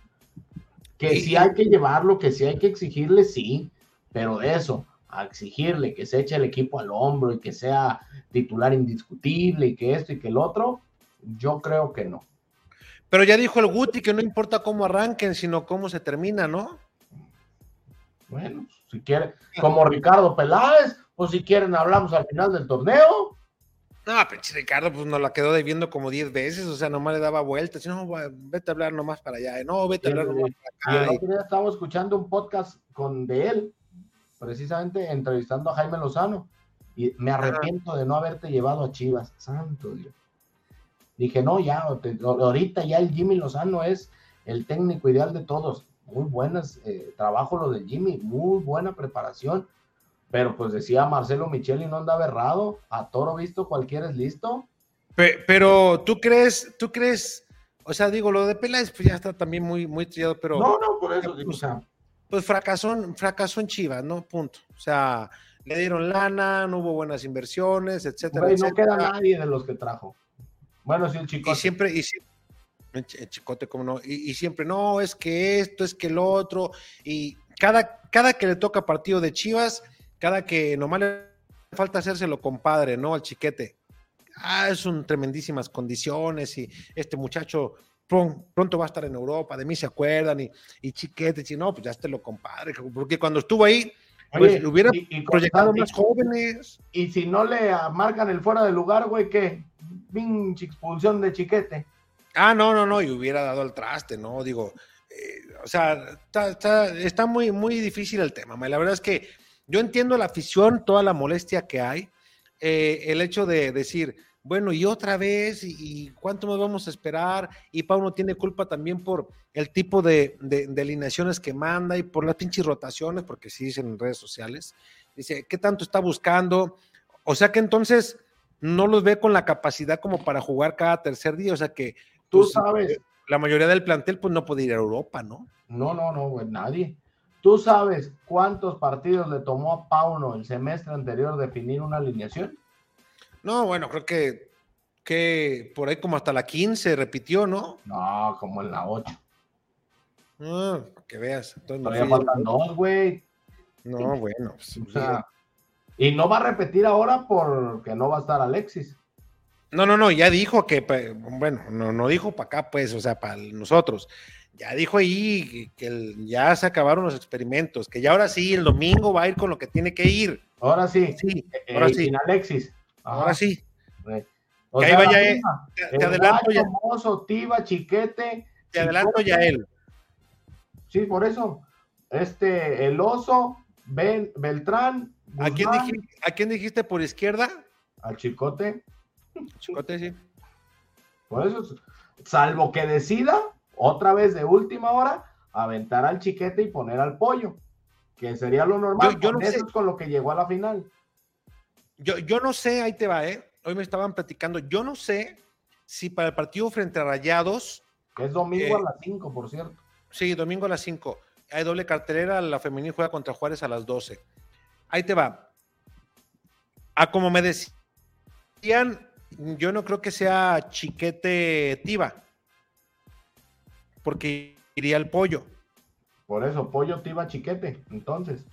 Que sí hay que llevarlo, que sí hay que exigirle, sí, pero de eso, a exigirle que se eche el equipo al hombro y que sea titular indiscutible y que esto y que el otro, yo creo que no. Pero ya dijo el Guti que no importa cómo arranquen, sino cómo se termina, ¿no? Bueno, si quieren, como Ricardo Peláez, o si quieren hablamos al final del torneo. No, pero Ricardo pues nos la quedó debiendo como 10 veces, o sea, nomás le daba vueltas, no, vete a hablar nomás para allá, no, vete a hablar nomás para acá. Y el otro día estaba escuchando un podcast con de él, precisamente entrevistando a Jaime Lozano, y me arrepiento de no haberte llevado a Chivas, santo Dios. Dije, no, ya, ahorita ya el Jimmy Lozano es el técnico ideal de todos. Muy buenas eh, trabajo lo del Jimmy, muy buena preparación. Pero pues decía Marcelo Micheli, no anda errado, a toro visto, cualquiera es listo. Pero, tú crees, tú crees, o sea, digo, lo de Peláez pues ya está también muy, muy trillado, pero. No, no, por eso digo, pues, o sea. Pues fracasó, fracasó en Chivas, ¿no? Punto. O sea, le dieron lana, no hubo buenas inversiones, etcétera. no queda nadie de los que trajo. Bueno, sí, el chicote. Y siempre, y el chicote, como no, y, siempre, no, es que esto, es que lo otro, y cada, cada que le toca partido de Chivas, cada que nomás le falta hacérselo compadre, ¿no? Al chiquete. Ah, es un tremendísimas condiciones y este muchacho pronto va a estar en Europa, de mí se acuerdan y, y chiquete, si no, pues ya esté lo compadre, porque cuando estuvo ahí, pues hubiera proyectado más jóvenes. Y si no le marcan el fuera de lugar, güey, ¿qué? pinche expulsión de chiquete. Ah, no, no, no, y hubiera dado al traste, ¿no? Digo, eh, o sea, está, muy, muy difícil el tema. La verdad es que yo entiendo la afición, toda la molestia que hay, eh, el hecho de decir, bueno, y otra vez, y, cuánto más vamos a esperar, y Pau no tiene culpa también por el tipo de, de, alineaciones que manda y por las pinches rotaciones, porque sí dicen en redes sociales, dice, ¿qué tanto está buscando? O sea que entonces no los ve con la capacidad como para jugar cada tercer día, o sea que tú pues, sabes. La mayoría del plantel pues no puede ir a Europa, ¿no? No, no, no, nadie. ¿Tú sabes cuántos partidos le tomó a Pauno el semestre anterior definir una alineación? No, bueno, creo que, que por ahí como hasta la 15 repitió, ¿no? No, como en la 8. Ah, que veas. Todavía faltan dos, güey. No, bueno. Pues, o sea, y no va a repetir ahora porque no va a estar Alexis. No, no, no, ya dijo que, bueno, no, no dijo para acá, pues, o sea, para nosotros. Ya dijo ahí que ya se acabaron los experimentos, que ya ahora sí, el domingo va a ir con lo que tiene que ir. Ahora sí, sí, eh, ahora sí. Sin Alexis. Ahora sí. que ahí vaya él. Te, adelanto ya. Chiquete. Te adelanto ya él. Sí, por eso. Este, el oso, ben, Beltrán. ¿A quién, dijiste, ¿A quién dijiste por izquierda? Al Chicote. Chicote, sí. Por eso, salvo que decida, otra vez de última hora, aventar al chiquete y poner al pollo, que sería lo normal. Yo, no sé. con lo que llegó a la final. Yo, yo no sé, ahí te va, ¿eh? Hoy me estaban platicando. Yo no sé si para el partido frente a Rayados. Es domingo a eh, las 5, por cierto. Sí, domingo a las 5. Hay doble cartelera, la femenina juega contra Juárez a las 12. Ahí te va. A como me decían, yo no creo que sea chiquete Tiba. Porque iría el pollo. Por eso, pollo Tiba chiquete, entonces.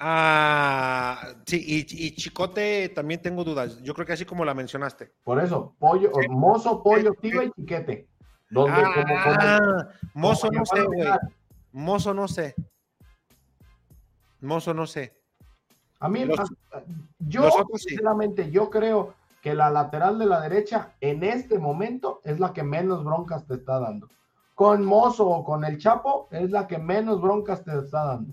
Ah, sí, y, Chicote también tengo dudas. Yo creo que así como la mencionaste. Por eso, pollo, mozo, pollo, tiba y chiquete. ah, mozo no sé, güey. Mozo no sé. Mozo no sé. A mí, yo, sinceramente, yo creo que la lateral de la derecha en este momento es la que menos broncas te está dando. Con Mozo o con el Chapo es la que menos broncas te está dando.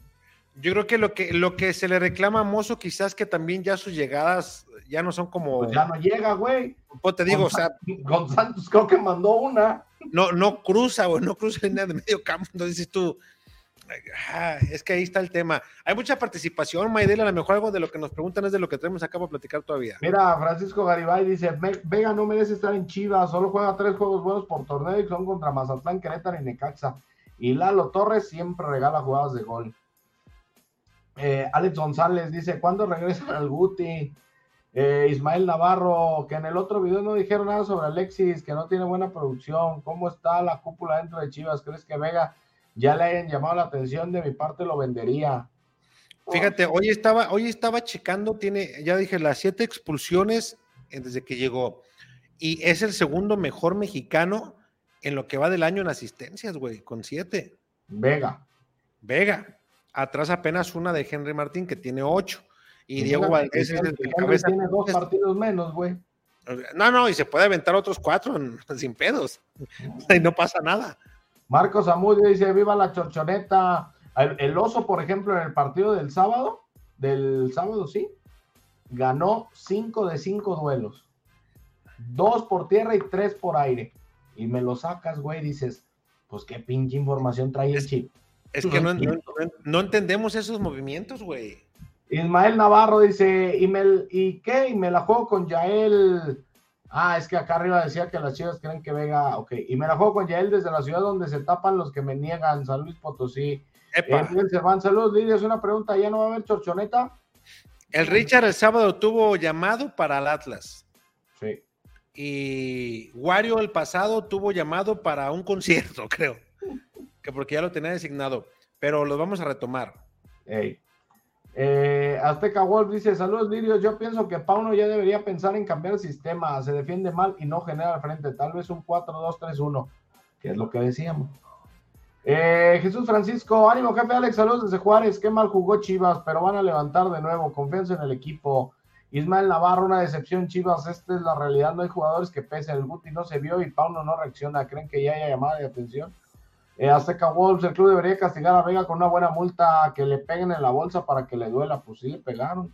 Yo creo que lo que lo que se le reclama a Mozo quizás que también ya sus llegadas ya no son como pues ya no llega, güey. Pues te digo, o sea, Santos creo que mandó una. No no cruza, güey, no cruza línea de medio campo, entonces dices tú ah, es que ahí está el tema. Hay mucha participación, Maidel, a lo mejor algo de lo que nos preguntan es de lo que tenemos acá para platicar todavía. Mira, Francisco Garibay dice, Vega no merece estar en Chivas, solo juega tres juegos buenos por torneo y son contra Mazatlán, Querétaro y Necaxa. Y Lalo Torres siempre regala jugadas de gol. Eh, Alex González dice, ¿cuándo regresan al Guti? Eh, Ismael Navarro, que en el otro video no dijeron nada sobre Alexis, que no tiene buena producción. ¿Cómo está la cúpula dentro de Chivas? ¿Crees que Vega ya le hayan llamado la atención? De mi parte lo vendería. Fíjate, hoy estaba, hoy estaba checando, tiene, ya dije, las siete expulsiones desde que llegó. Y es el segundo mejor mexicano en lo que va del año en asistencias, güey, con siete. Vega. Vega. Atrás apenas una de Henry Martín que tiene ocho. Y Diego Valdés es el, cabeza. Tiene dos partidos menos, güey. No, no, y se puede aventar otros cuatro sin pedos. y no pasa nada. Marcos Amudio dice: Viva la chorchoneta. El, oso, por ejemplo, en el partido del sábado, del sábado, sí, ganó cinco de cinco duelos. Dos por tierra y tres por aire. Y me lo sacas, güey, dices, pues qué pinche información trae el chip. Es que no, entendemos esos movimientos, güey. Ismael Navarro dice, ¿y, me, ¿y qué? Y me la juego con Yael. Ah, es que acá arriba decía que las chivas creen que venga, ok. Y me la juego con Yael desde la ciudad donde se tapan los que me niegan, San Luis Potosí. Epa. saludos, Lidia, es una pregunta, ¿ya no va a haber chorchoneta? El Richard el sábado tuvo llamado para el Atlas. Sí. Y Wario el pasado tuvo llamado para un concierto, creo que porque ya lo tenía designado, pero lo vamos a retomar. Eh, Azteca Wolf dice: Saludos, Lirios. Yo pienso que Pauno ya debería pensar en cambiar el sistema. Se defiende mal y no genera al frente. Tal vez un 4-2-3-1, que es lo que decíamos. Eh, Jesús Francisco, ánimo, jefe Alex. Saludos desde Juárez. Qué mal jugó Chivas, pero van a levantar de nuevo. Confianza en el equipo. Ismael Navarro, una decepción, Chivas. Esta es la realidad. No hay jugadores que pesen. El Guti no se vio y Pauno no reacciona. ¿Creen que ya haya llamada de atención? Eh, Azteca Wolves, el club debería castigar a Vega con una buena multa que le peguen en la bolsa para que le duela. Pues sí, le pegaron.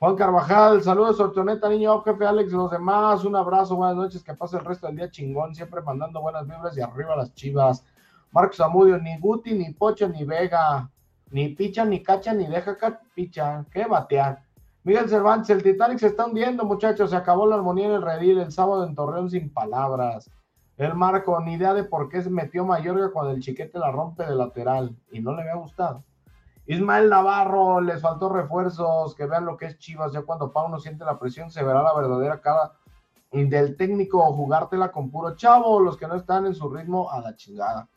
Juan Carvajal, saludos, Sortoneta, niño, jefe Alex, los demás, un abrazo, buenas noches, que pase el resto del día chingón, siempre mandando buenas vibras y arriba las chivas. Marcos Zamudio, ni Guti, ni Pocho, ni Vega, ni picha, ni cacha, ni deja picha, qué batear. Miguel Cervantes, el Titanic se está hundiendo, muchachos, se acabó la armonía en el redil el sábado en Torreón sin palabras. El Marco, ni idea de por qué se metió Mayorga cuando el chiquete la rompe de lateral y no le había gustado. Ismael Navarro, les faltó refuerzos, que vean lo que es Chivas, ya cuando Pauno siente la presión se verá la verdadera cara del técnico jugártela con puro chavo, los que no están en su ritmo a la chingada.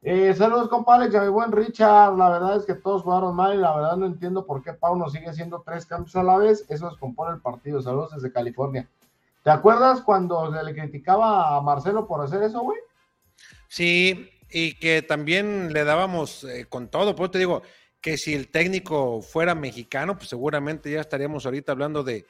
Eh, saludos compadre, ya mi buen Richard, la verdad es que todos jugaron mal y la verdad no entiendo por qué Pauno sigue haciendo tres cambios a la vez, eso descompone el partido, saludos desde California. ¿Te acuerdas cuando se le criticaba a Marcelo por hacer eso, güey? Sí, y que también le dábamos eh, con todo, pues te digo, que si el técnico fuera mexicano, pues seguramente ya estaríamos ahorita hablando de,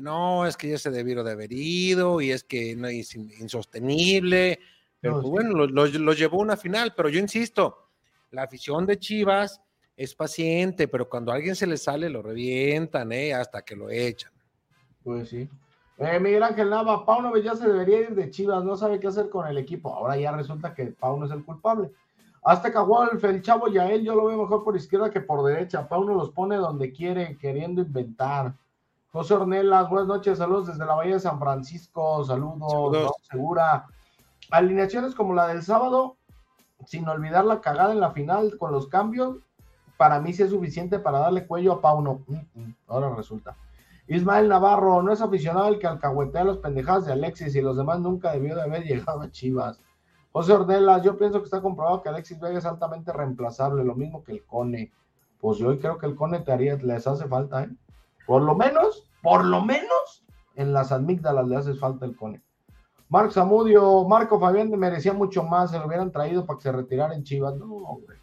no, es que ya se debieron de haber ido y es que no es insostenible. Pero pues, bueno, lo, llevó a una final, pero yo insisto, la afición de Chivas es paciente, pero cuando a alguien se le sale lo revientan, ¿eh? hasta que lo echan. Pues sí. Eh, Miguel Ángel Nava, Pauno ya se debería ir de Chivas, no sabe qué hacer con el equipo. Ahora ya resulta que Pauno es el culpable. Azteca Wolf, el chavo él yo lo veo mejor por izquierda que por derecha. Pauno los pone donde quiere, queriendo inventar. José Ornelas, buenas noches, saludos desde la Bahía de San Francisco, saludos, segura. Alineaciones como la del sábado, sin olvidar la cagada en la final con los cambios, para mí sí es suficiente para darle cuello a Pauno. Mm, mm, ahora resulta. Ismael Navarro, no es aficionado el que alcahuetea los pendejadas de Alexis y los demás nunca debió de haber llegado a Chivas. José Ordelas, yo pienso que está comprobado que Alexis Vega es altamente reemplazable, lo mismo que el Cone. Pues yo creo que el Cone te haría, les hace falta, ¿eh? Por lo menos, por lo menos, en las amígdalas le hace falta el Cone. Marc Zamudio, Marco Fabián merecía mucho más, se lo hubieran traído para que se retirara en Chivas. No, hombre.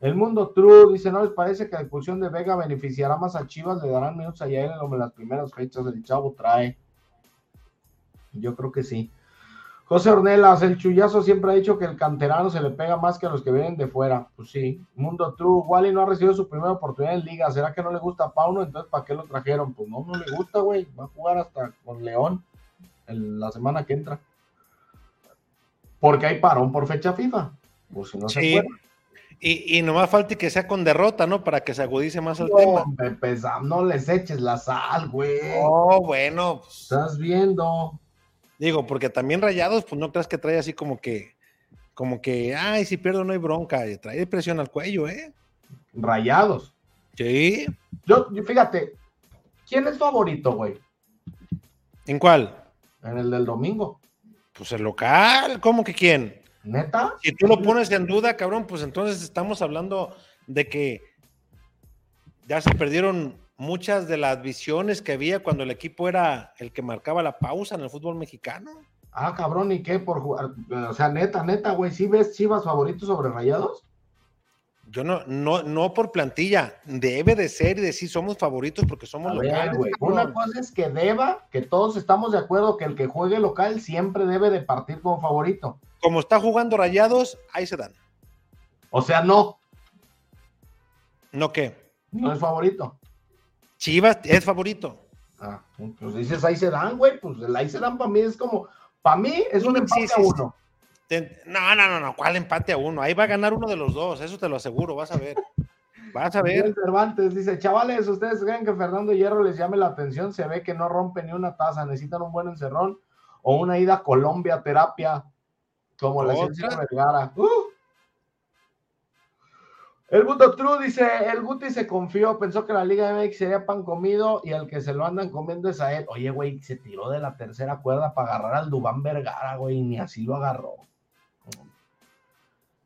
El mundo True dice: ¿No les parece que la expulsión de Vega beneficiará más a Chivas? Le darán minutos a Yael en las primeras fechas. El chavo trae. Yo creo que sí. José Ornelas, el chullazo siempre ha dicho que el canterano se le pega más que a los que vienen de fuera. Pues sí, Mundo True, Wally no ha recibido su primera oportunidad en liga. ¿Será que no le gusta a Pauno? Entonces, ¿para qué lo trajeron? Pues no, no le gusta, güey. Va a jugar hasta con León en la semana que entra. Porque hay parón por fecha FIFA. Pues si no se puede. Y, y nomás falta que sea con derrota, ¿no? Para que se agudice más el tema. no les eches la sal, güey. Oh, bueno. Pues. Estás viendo. Digo, porque también Rayados, pues no creas que trae así como que, como que, ay, si pierdo no hay bronca, trae presión al cuello, ¿eh? Rayados. Sí. Yo, fíjate, ¿quién es favorito, güey? ¿En cuál? En el del domingo. Pues el local, ¿cómo que quién? ¿Neta? Si tú lo pones en duda, cabrón, pues entonces estamos hablando de que ya se perdieron muchas de las visiones que había cuando el equipo era el que marcaba la pausa en el fútbol mexicano. Ah, cabrón, ¿y qué? Por jugar, o sea, neta, neta, güey, ¿sí ves Chivas favoritos sobre Rayados? Yo no, no, no por plantilla, debe de ser y decir somos favoritos porque somos locales. Una cosa es que deba, que todos estamos de acuerdo que el que juegue local siempre debe de partir como favorito. Como está jugando Rayados, ahí se dan. O sea, no. ¿No qué? No es favorito. Chivas es favorito. Ah, pues dices ahí se dan, güey. Pues el ahí se dan para mí es como, para mí es un empate a uno. No, no, no, no, ¿cuál empate a uno? Ahí va a ganar uno de los dos, eso te lo aseguro, vas a ver. Vas a ver. Cervantes dice, chavales, ¿ustedes creen que Fernando Hierro les llame la atención? Se ve que no rompe ni una taza, necesitan un buen encerrón o una ida a Colombia terapia, como la ciencia Vergara. Uh. El Buto True dice, el Guti se confió, pensó que la Liga MX sería pan comido y el que se lo andan comiendo es a él. Oye, güey, se tiró de la tercera cuerda para agarrar al Dubán Vergara, güey, ni así lo agarró.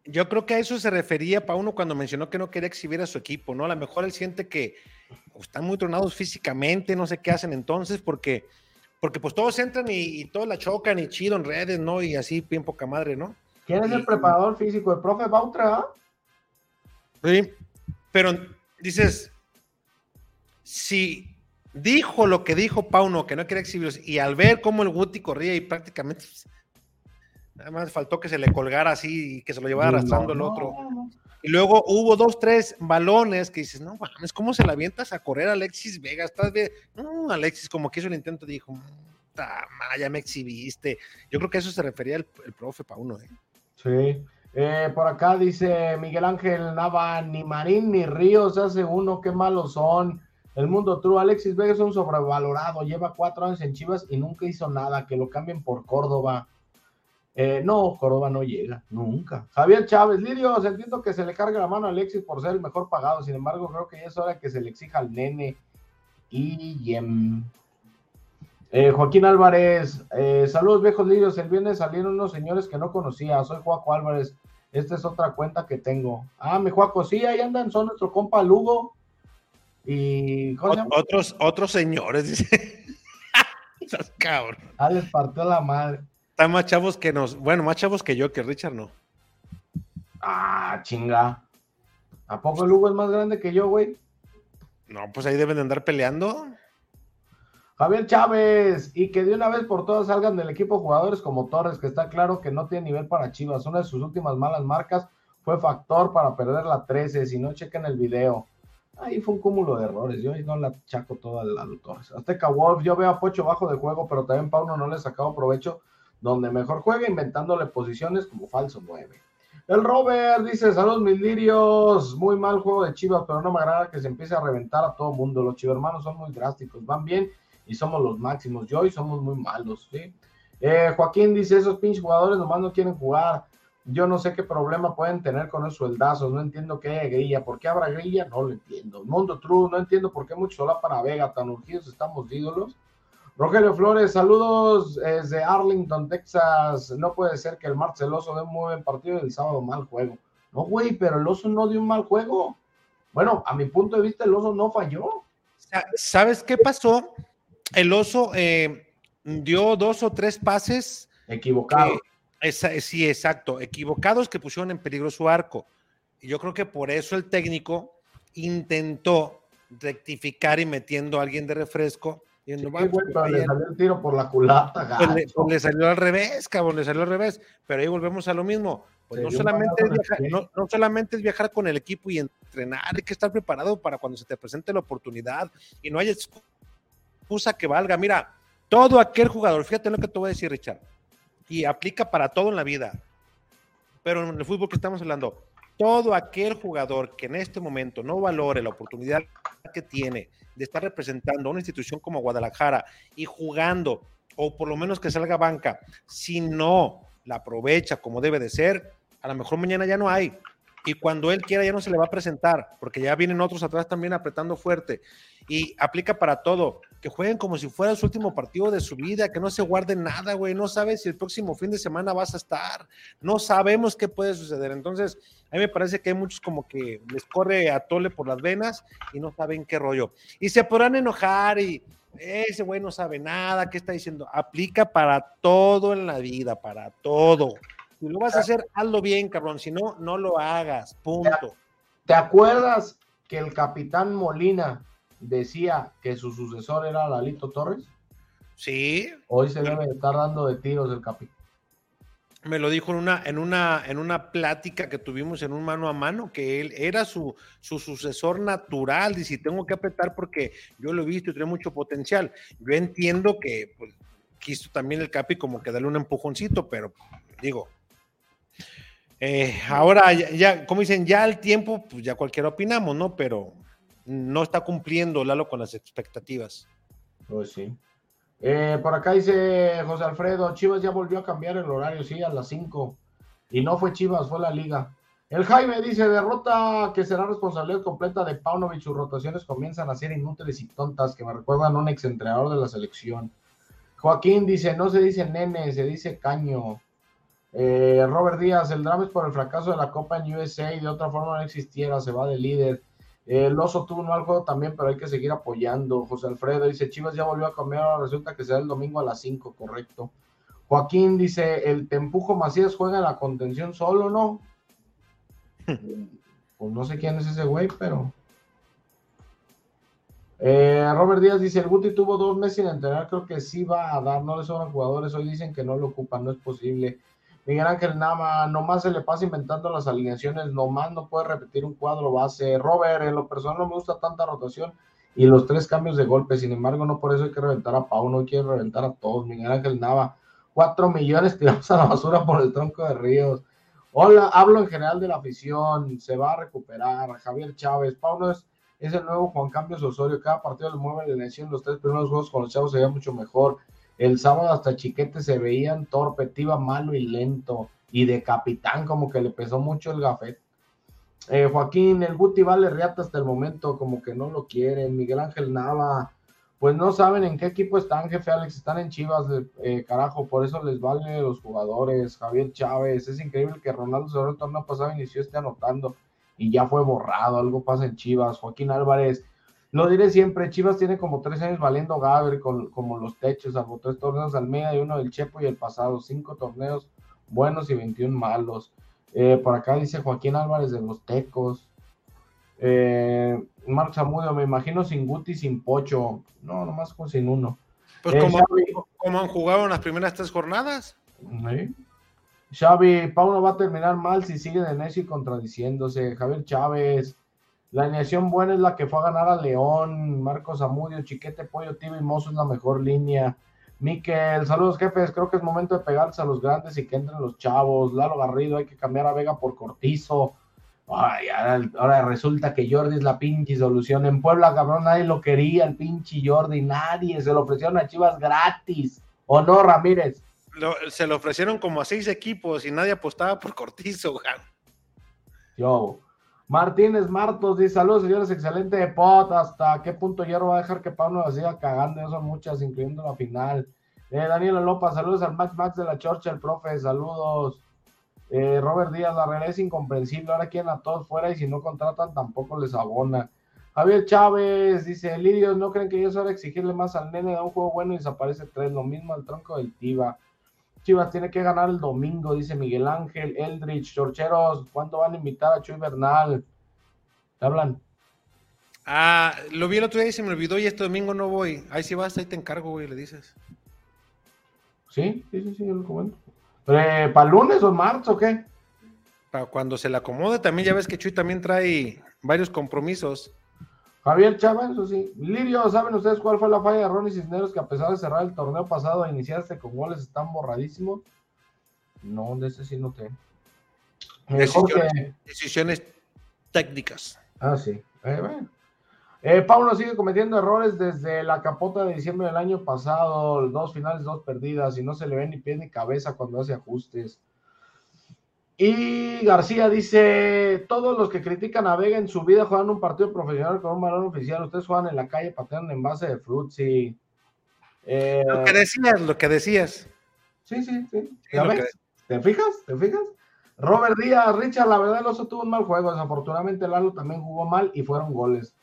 Yo creo que a eso se refería Pauno cuando mencionó que no quería exhibir a su equipo, ¿no? A lo mejor él siente que están muy tronados físicamente, no sé qué hacen entonces, porque, porque pues todos entran y, todos la chocan y chido en redes, ¿no? Y así, bien poca madre, ¿no? ¿Quién es el preparador físico? ¿El profe Bautra? ¿ah? Sí, pero dices, si dijo lo que dijo Pauno, que no quería exhibirlos, y al ver cómo el Guti corría y prácticamente pues, nada más faltó que se le colgara así y que se lo llevara arrastrando el otro. Y luego hubo dos, tres balones que dices, no mames, ¿cómo se la avientas a correr Alexis Vega? Estás bien. No, Alexis, como que hizo el intento, dijo, ya me exhibiste. Yo creo que eso se refería el, el profe Pauno, ¿eh? Sí. Eh, por acá dice Miguel Ángel Nava, ni Marín ni Ríos hace uno, qué malos son. El mundo true, Alexis Vega es un sobrevalorado, lleva cuatro años en Chivas y nunca hizo nada, que lo cambien por Córdoba. Eh, no, Córdoba no llega, nunca. Javier Chávez, Lirio, entiendo que se le carga la mano a Alexis por ser el mejor pagado, sin embargo, creo que ya es hora que se le exija al nene. Y eh, Joaquín Álvarez, eh, saludos viejos Lirios, el viernes salieron unos señores que no conocía, soy Joaco Álvarez, esta es otra cuenta que tengo. Ah, mi Joaco, sí, ahí andan, son nuestro compa Lugo. Y otros, otros señores, dice. cabrón. Ah, les partió la madre. Están más chavos que nos. Bueno, más chavos que yo, que Richard no. Ah, chinga. ¿A poco el Hugo es más grande que yo, güey? No, pues ahí deben de andar peleando. Javier Chávez, y que de una vez por todas salgan del equipo jugadores como Torres, que está claro que no tiene nivel para Chivas. Una de sus últimas malas marcas fue factor para perder la 13. Si no, chequen el video. Ahí fue un cúmulo de errores. Yo no la chaco toda la Torres. Azteca Wolf, yo veo a Pocho bajo de juego, pero también Pauno no le ha sacado provecho donde mejor juega inventándole posiciones como falso 9. El Robert dice, saludos mis lirios, muy mal juego de Chivas, pero no me agrada que se empiece a reventar a todo mundo. Los chivermanos son muy drásticos, van bien y somos los máximos. Yo y somos muy malos, ¿sí? Eh, Joaquín dice, esos pinches jugadores nomás no quieren jugar. Yo no sé qué problema pueden tener con esos sueldazos, no entiendo qué hay grilla, ¿por qué habrá grilla? No lo entiendo. Mundo True, no entiendo por qué mucho sola para Vega, tan urgidos estamos ídolos. Rogelio Flores, saludos desde Arlington, Texas. No puede ser que el Marceloso dé un muy buen partido y el sábado mal juego. No, güey, pero el oso no dio un mal juego. Bueno, a mi punto de vista, el oso no falló. ¿Sabes qué pasó? El oso eh, dio dos o tres pases. Equivocados. sí, exacto. Equivocados que pusieron en peligro su arco. Y yo creo que por eso el técnico intentó rectificar y metiendo a alguien de refresco y le salió el tiro por la culata. Pues pues le, salió al revés, cabrón, le salió al revés. Pero ahí volvemos a lo mismo. Pues no solamente, es viajar, no, solamente es viajar con el equipo y entrenar, hay que estar preparado para cuando se te presente la oportunidad y no hay excusa que valga. Mira, todo aquel jugador, fíjate lo que te voy a decir, Richard, y aplica para todo en la vida, pero en el fútbol que estamos hablando, todo aquel jugador que en este momento no valore la oportunidad que tiene de estar representando a una institución como Guadalajara y jugando, o por lo menos que salga banca, si no la aprovecha como debe de ser, a lo mejor mañana ya no hay. Y cuando él quiera ya no se le va a presentar, porque ya vienen otros atrás también apretando fuerte. Y aplica para todo, que jueguen como si fuera su último partido de su vida, que no se guarden nada, güey. No sabes si el próximo fin de semana vas a estar. No sabemos qué puede suceder. Entonces, a mí me parece que hay muchos como que les corre a tole por las venas y no saben qué rollo. Y se podrán enojar y ese güey no sabe nada, ¿qué está diciendo? Aplica para todo en la vida, para todo. Si lo vas a hacer, hazlo bien, cabrón. Si no, no lo hagas. Punto. ¿Te acuerdas que el capitán Molina decía que su sucesor era Lalito Torres? Sí. Hoy se debe estar dando de tiros el capitán. Me lo dijo en una, en una, en una plática que tuvimos en un mano a mano, que él era su, su sucesor natural. Dice, tengo que apretar porque yo lo he visto y tiene mucho potencial. Yo entiendo que pues, quiso también el Capi como que darle un empujoncito, pero digo, eh, ahora, ya, como dicen, ya el tiempo, pues ya cualquiera opinamos, ¿no? Pero no está cumpliendo Lalo con las expectativas. Pues sí. Eh, por acá dice José Alfredo, Chivas ya volvió a cambiar el horario, sí, a las 5. Y no fue Chivas, fue la liga. El Jaime dice, derrota que será responsabilidad completa de Paunovic, sus rotaciones comienzan a ser inútiles y tontas, que me recuerdan a un exentrenador de la selección. Joaquín dice, no se dice nene, se dice caño. Eh, Robert Díaz, el drama es por el fracaso de la Copa en USA y de otra forma no existiera, se va de líder. El oso tuvo un mal juego también, pero hay que seguir apoyando. José Alfredo dice, Chivas ya volvió a cambiar, resulta que será el domingo a las 5, correcto. Joaquín dice, el Tempujo Macías juega en la contención solo, ¿no? pues no sé quién es ese güey, pero... Eh, Robert Díaz dice, el Guti tuvo dos meses sin entrenar, creo que sí va a dar, no le sobran jugadores, hoy dicen que no lo ocupan, no es posible. Miguel Ángel Nama, nomás se le pasa inventando las alineaciones, nomás no puede repetir un cuadro base. Robert, en lo personal no me gusta tanta rotación y los tres cambios de golpe, sin embargo, no por eso hay que reventar a Pau, no hay que reventar a todos. Miguel Ángel Nava, cuatro millones tiramos a la basura por el tronco de Ríos. Hola, hablo en general de la afición, se va a recuperar. Javier Chávez, Pauno es, es el nuevo Juan Cambios Osorio, cada partido le mueve la elección, los tres primeros juegos con los chavos se veía mucho mejor. El sábado hasta Chiquete se veían torpe, tiba, malo y lento. Y de capitán como que le pesó mucho el gafet. Eh, Joaquín, el Guti vale riata hasta el momento, como que no lo quieren. Miguel Ángel Nava, pues no saben en qué equipo están, jefe Alex, están en Chivas, eh, carajo, por eso les vale los jugadores. Javier Chávez, es increíble que Ronaldo sobre el torneo pasado inició este anotando y ya fue borrado, algo pasa en Chivas. Joaquín Álvarez, lo diré siempre, Chivas tiene como tres años valiendo Gabriel con, como los techos, salvo tres torneos al medio y uno del Chepo y el pasado, cinco torneos buenos y 21 malos. Eh, por acá dice Joaquín Álvarez de los Tecos. Eh, Marc Zamudio, me imagino sin Guti, sin Pocho. No, nomás con sin uno. Pues eh, como, han jugado en las primeras tres jornadas. ¿sí? Xavi, Pauno va a terminar mal si sigue de necio y contradiciéndose. Javier Chávez, la alineación buena es la que fue a ganar a León, Marcos Amudio, Chiquete, Pollo, Tibo y Mozo es la mejor línea. Miquel, saludos jefes, creo que es momento de pegarse a los grandes y que entren los chavos. Lalo Garrido, hay que cambiar a Vega por Cortizo. Ay, ahora, resulta que Jordi es la pinche solución. En Puebla, cabrón, nadie lo quería, el pinche Jordi, nadie. Se lo ofrecieron a Chivas gratis. ¿O no, Ramírez? se lo ofrecieron como a seis equipos y nadie apostaba por Cortizo, Yo. Martínez Martos dice: Saludos, señores, excelente pot. ¿Hasta qué punto Hierro va a dejar que Pablo la siga cagando? Son muchas, incluyendo la final. Eh, Daniela Lopa, saludos al Max Max de la Chorcha, el profe, saludos. Eh, Robert Díaz, la realidad es incomprensible. Ahora quieren a todos fuera y si no contratan tampoco les abona. Javier Chávez dice: Lirios, ¿no creen que ya es hora de exigirle más al nene? Da un juego bueno y desaparece tres. Lo mismo al tronco del Tiva. Chivas tiene que ganar el domingo, dice Miguel Ángel, Eldrich, Chorcheros, ¿cuándo van a invitar a Chuy Bernal? ¿Te hablan? Ah, lo vi el otro día y se me olvidó y este domingo no voy. Ahí sí vas, ahí te encargo, güey, le dices. Sí, sí, sí, sí, yo lo comento. ¿Para lunes o marzo o qué? Para cuando se le acomode, también ya ves que Chuy también trae varios compromisos. Javier Chávez, eso sí. Lirio, ¿saben ustedes cuál fue la falla de Ronnie Cisneros que a pesar de cerrar el torneo pasado e iniciarse con goles están borradísimos? No, de ese sí no te. Decisiones, decisiones técnicas. Ah, sí. Eh, bueno. Eh, Paulo sigue cometiendo errores desde la capota de diciembre del año pasado, dos finales, dos perdidas, y no se le ve ni pie ni cabeza cuando hace ajustes. Y García dice, todos los que critican a Vega en su vida juegan un partido profesional con un balón oficial, ustedes juegan en la calle pateando en base de frutzi. Eh, lo que decías, lo que decías. Sí, sí, sí. ¿Te fijas? ¿Te fijas? Robert Díaz, Richard, la verdad el oso tuvo un mal juego, desafortunadamente Lalo también jugó mal y fueron goles.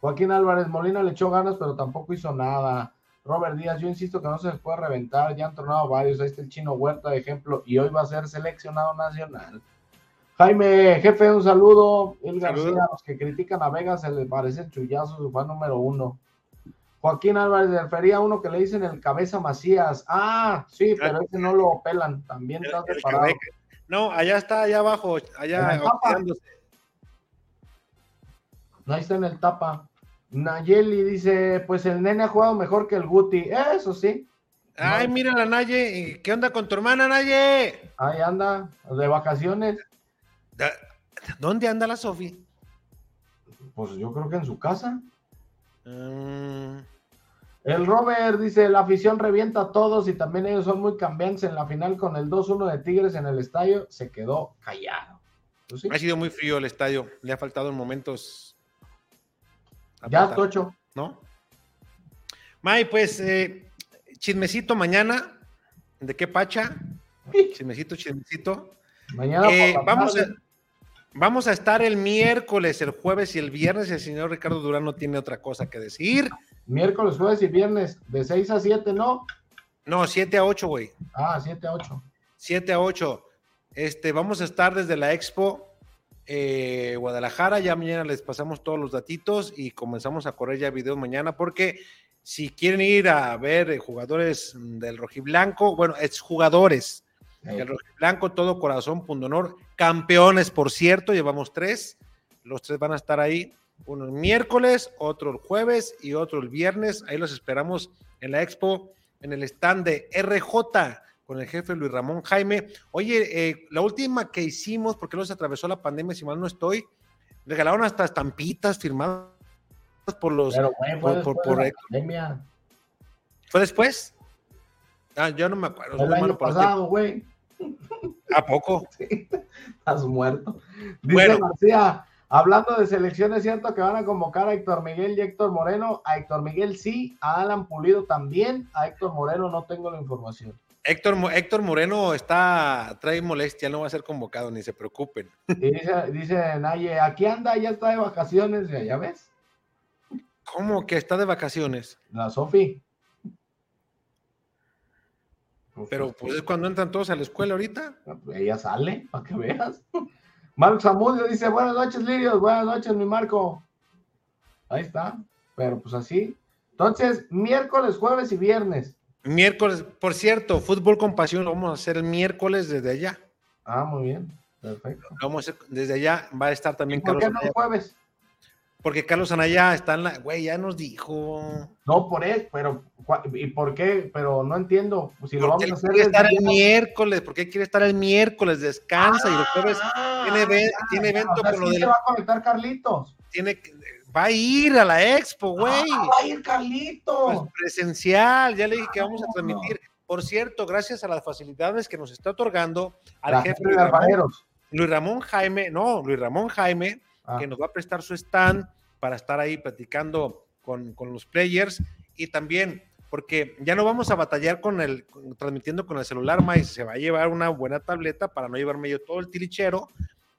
Joaquín Álvarez Molina le echó ganas, pero tampoco hizo nada. Robert Díaz, yo insisto que no se les puede reventar, ya han tornado varios, ahí está el chino Huerta de ejemplo, y hoy va a ser seleccionado nacional. Jaime, jefe, un saludo. El García, los que critican a Vega se les parece el chullazo, su fan número uno. Joaquín Álvarez de Feria, uno que le dicen el cabeza Macías. Ah, sí, pero ese no lo pelan, también está separado. No, allá está, allá abajo, allá. No, ahí está en el tapa. Nayeli dice, pues el nene ha jugado mejor que el Guti. Eso sí. Ay, mira la Naye. ¿Qué onda con tu hermana, Naye? Ahí anda, de vacaciones. ¿Dónde anda la Sofi? Pues yo creo que en su casa. Mm. El Robert dice, la afición revienta a todos y también ellos son muy cambiantes en la final con el 2-1 de Tigres en el estadio. Se quedó callado. Pues ha sido muy frío el estadio. Le ha faltado en momentos ya, Tocho. ¿No? May, pues, eh, chismecito mañana. ¿De qué pacha? Chismecito, chismecito. Mañana eh, vamos, a, vamos a estar el miércoles, el jueves y el viernes. El señor Ricardo Durán no tiene otra cosa que decir. Miércoles, jueves y viernes, de 6 a 7, ¿no? No, 7 a 8, güey. Ah, 7 a 8. 7 a 8. Este, vamos a estar desde la expo eh, Guadalajara. Ya mañana les pasamos todos los datitos y comenzamos a correr ya videos mañana porque si quieren ir a ver eh, jugadores del rojiblanco, bueno, exjugadores El blanco, todo corazón, punto honor. Campeones, por cierto, llevamos tres. Los tres van a estar ahí. Uno el miércoles, otro el jueves y otro el viernes. Ahí los esperamos en la expo, en el stand de RJ con el jefe Luis Ramón Jaime. Oye, eh, la última que hicimos, porque luego se atravesó la pandemia, si mal no estoy, regalaron hasta estampitas firmadas por los. Pero, fue por- por- por de la Héctor. pandemia. ¿Fue después? Ah, yo no me acuerdo. El año pasado, güey. ¿A poco? Estás muerto. Dice Bueno. García, hablando de selección, es cierto que van a convocar a Héctor Miguel y Héctor Moreno. A Héctor Miguel sí, a Alan Pulido también. A Héctor Moreno no tengo la información. Héctor, Héctor Moreno está, trae molestia, no va a ser convocado, ni se preocupen. Dice, dice Naye, aquí anda, ya está de vacaciones. Ya, ¿ya ves, ¿Cómo que está de vacaciones? la Sofi. Pues, Pero pues es cuando entran todos a la escuela ahorita. Ella sale, para que veas. Marco Zamudio dice, buenas noches, Lirios, buenas noches, mi Marco. Ahí está, pero pues así. Entonces, miércoles, jueves y viernes. Miércoles, por cierto, fútbol con pasión lo vamos a hacer el miércoles desde allá. Ah, muy bien, perfecto. Lo vamos a hacer desde allá. Va a estar ¿Y también por Carlos qué no el jueves? Porque Carlos Anaya está en la. Güey, ya nos dijo. No, por eso, pero ¿y por qué? Pero no entiendo. Pues, si lo vamos él a hacer quiere estar el miércoles. ¿Por qué quiere estar el miércoles? Descansa y los jueves tiene, ah, tiene evento o sea, con lo sí del. se va a conectar Carlitos. Tiene va a ir a la expo, güey. Ah, va a ir Carlitos. Pues presencial, ya le dije que vamos a transmitir. Por cierto, gracias a las facilidades que nos está otorgando al La jefe Luis de Ramón. Luis Ramón Jaime, no, Luis Ramón Jaime, Ah, que nos va a prestar su stand para estar ahí platicando con, con los players y también porque ya no vamos a batallar con el con- transmitiendo con el celular, Mais, se va a llevar una buena tableta para no llevarme yo todo el tilichero.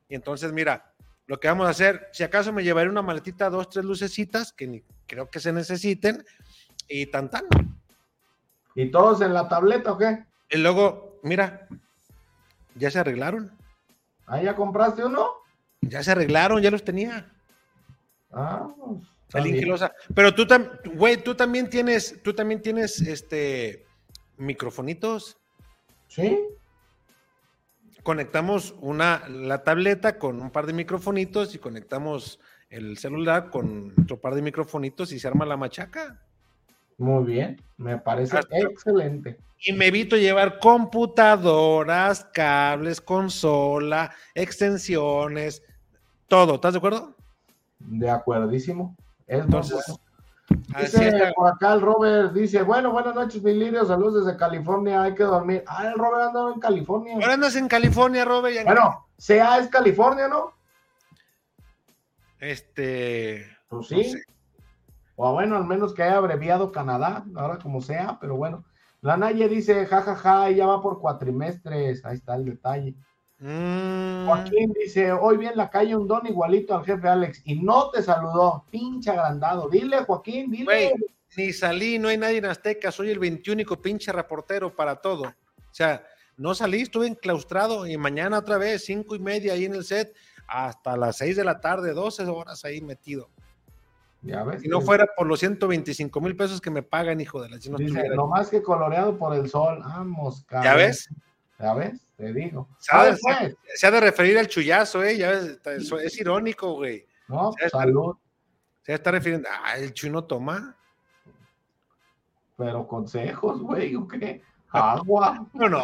Y entonces, mira, lo que vamos a hacer, si acaso me llevaré una maletita, dos, tres lucecitas, que ni creo que se necesiten, y tan tan. ¿Y todos en la tableta o qué? Y luego, mira, ya se arreglaron, ¿Ah, ya compraste uno? ya se arreglaron, ya los tenía. Ah. Ingelosa. Pero tú también, güey, tú también tienes, tú también tienes este microfonitos. ¿Sí? Conectamos una, la tableta con un par de microfonitos y conectamos el celular con otro par de microfonitos y se arma la machaca. Muy bien, me parece Hasta- excelente. Y me evito llevar computadoras, cables, consola, extensiones, todo. ¿Estás de acuerdo? De acuerdísimo. Es Entonces, bueno. Dice por acá el Robert, dice, bueno, buenas noches, mi Lirio, saludos desde California, hay que dormir. Ah, el Robert anda en California. Ahora andas en California, Robert. Bueno, CA es California, ¿no? Este. Pues sí. no sé. O bueno, al menos que haya abreviado Canadá, ahora como sea, pero bueno. La Naye dice, jajaja, ya va por cuatrimestres, ahí está el detalle. Mm, Joaquín dice, hoy vi en la calle un don igualito al jefe Alex y no te saludó, pinche agrandado. Dile, Joaquín, dile. Ni salí, no hay nadie en Azteca, soy el 21 pinche reportero para todo. O sea, no salí, estuve enclaustrado y mañana otra vez, cinco y media ahí en el set, hasta las 6 de la tarde, 12 horas ahí metido. Ya ves. Si no fuera por los 125 mil pesos que me pagan, hijo de la no Dice, no más que coloreado por el sol. Vamos, cabrón. ¿Ya ves? Ya ves, te digo. ¿Sabes? Se ha de referir al chullazo, ¿eh? Ya ves, está- es irónico, güey. no, ¿sabes? salud, Se está refiriendo, ah, el chuno toma. pero consejos, güey, ¿o qué? Agua. No, no.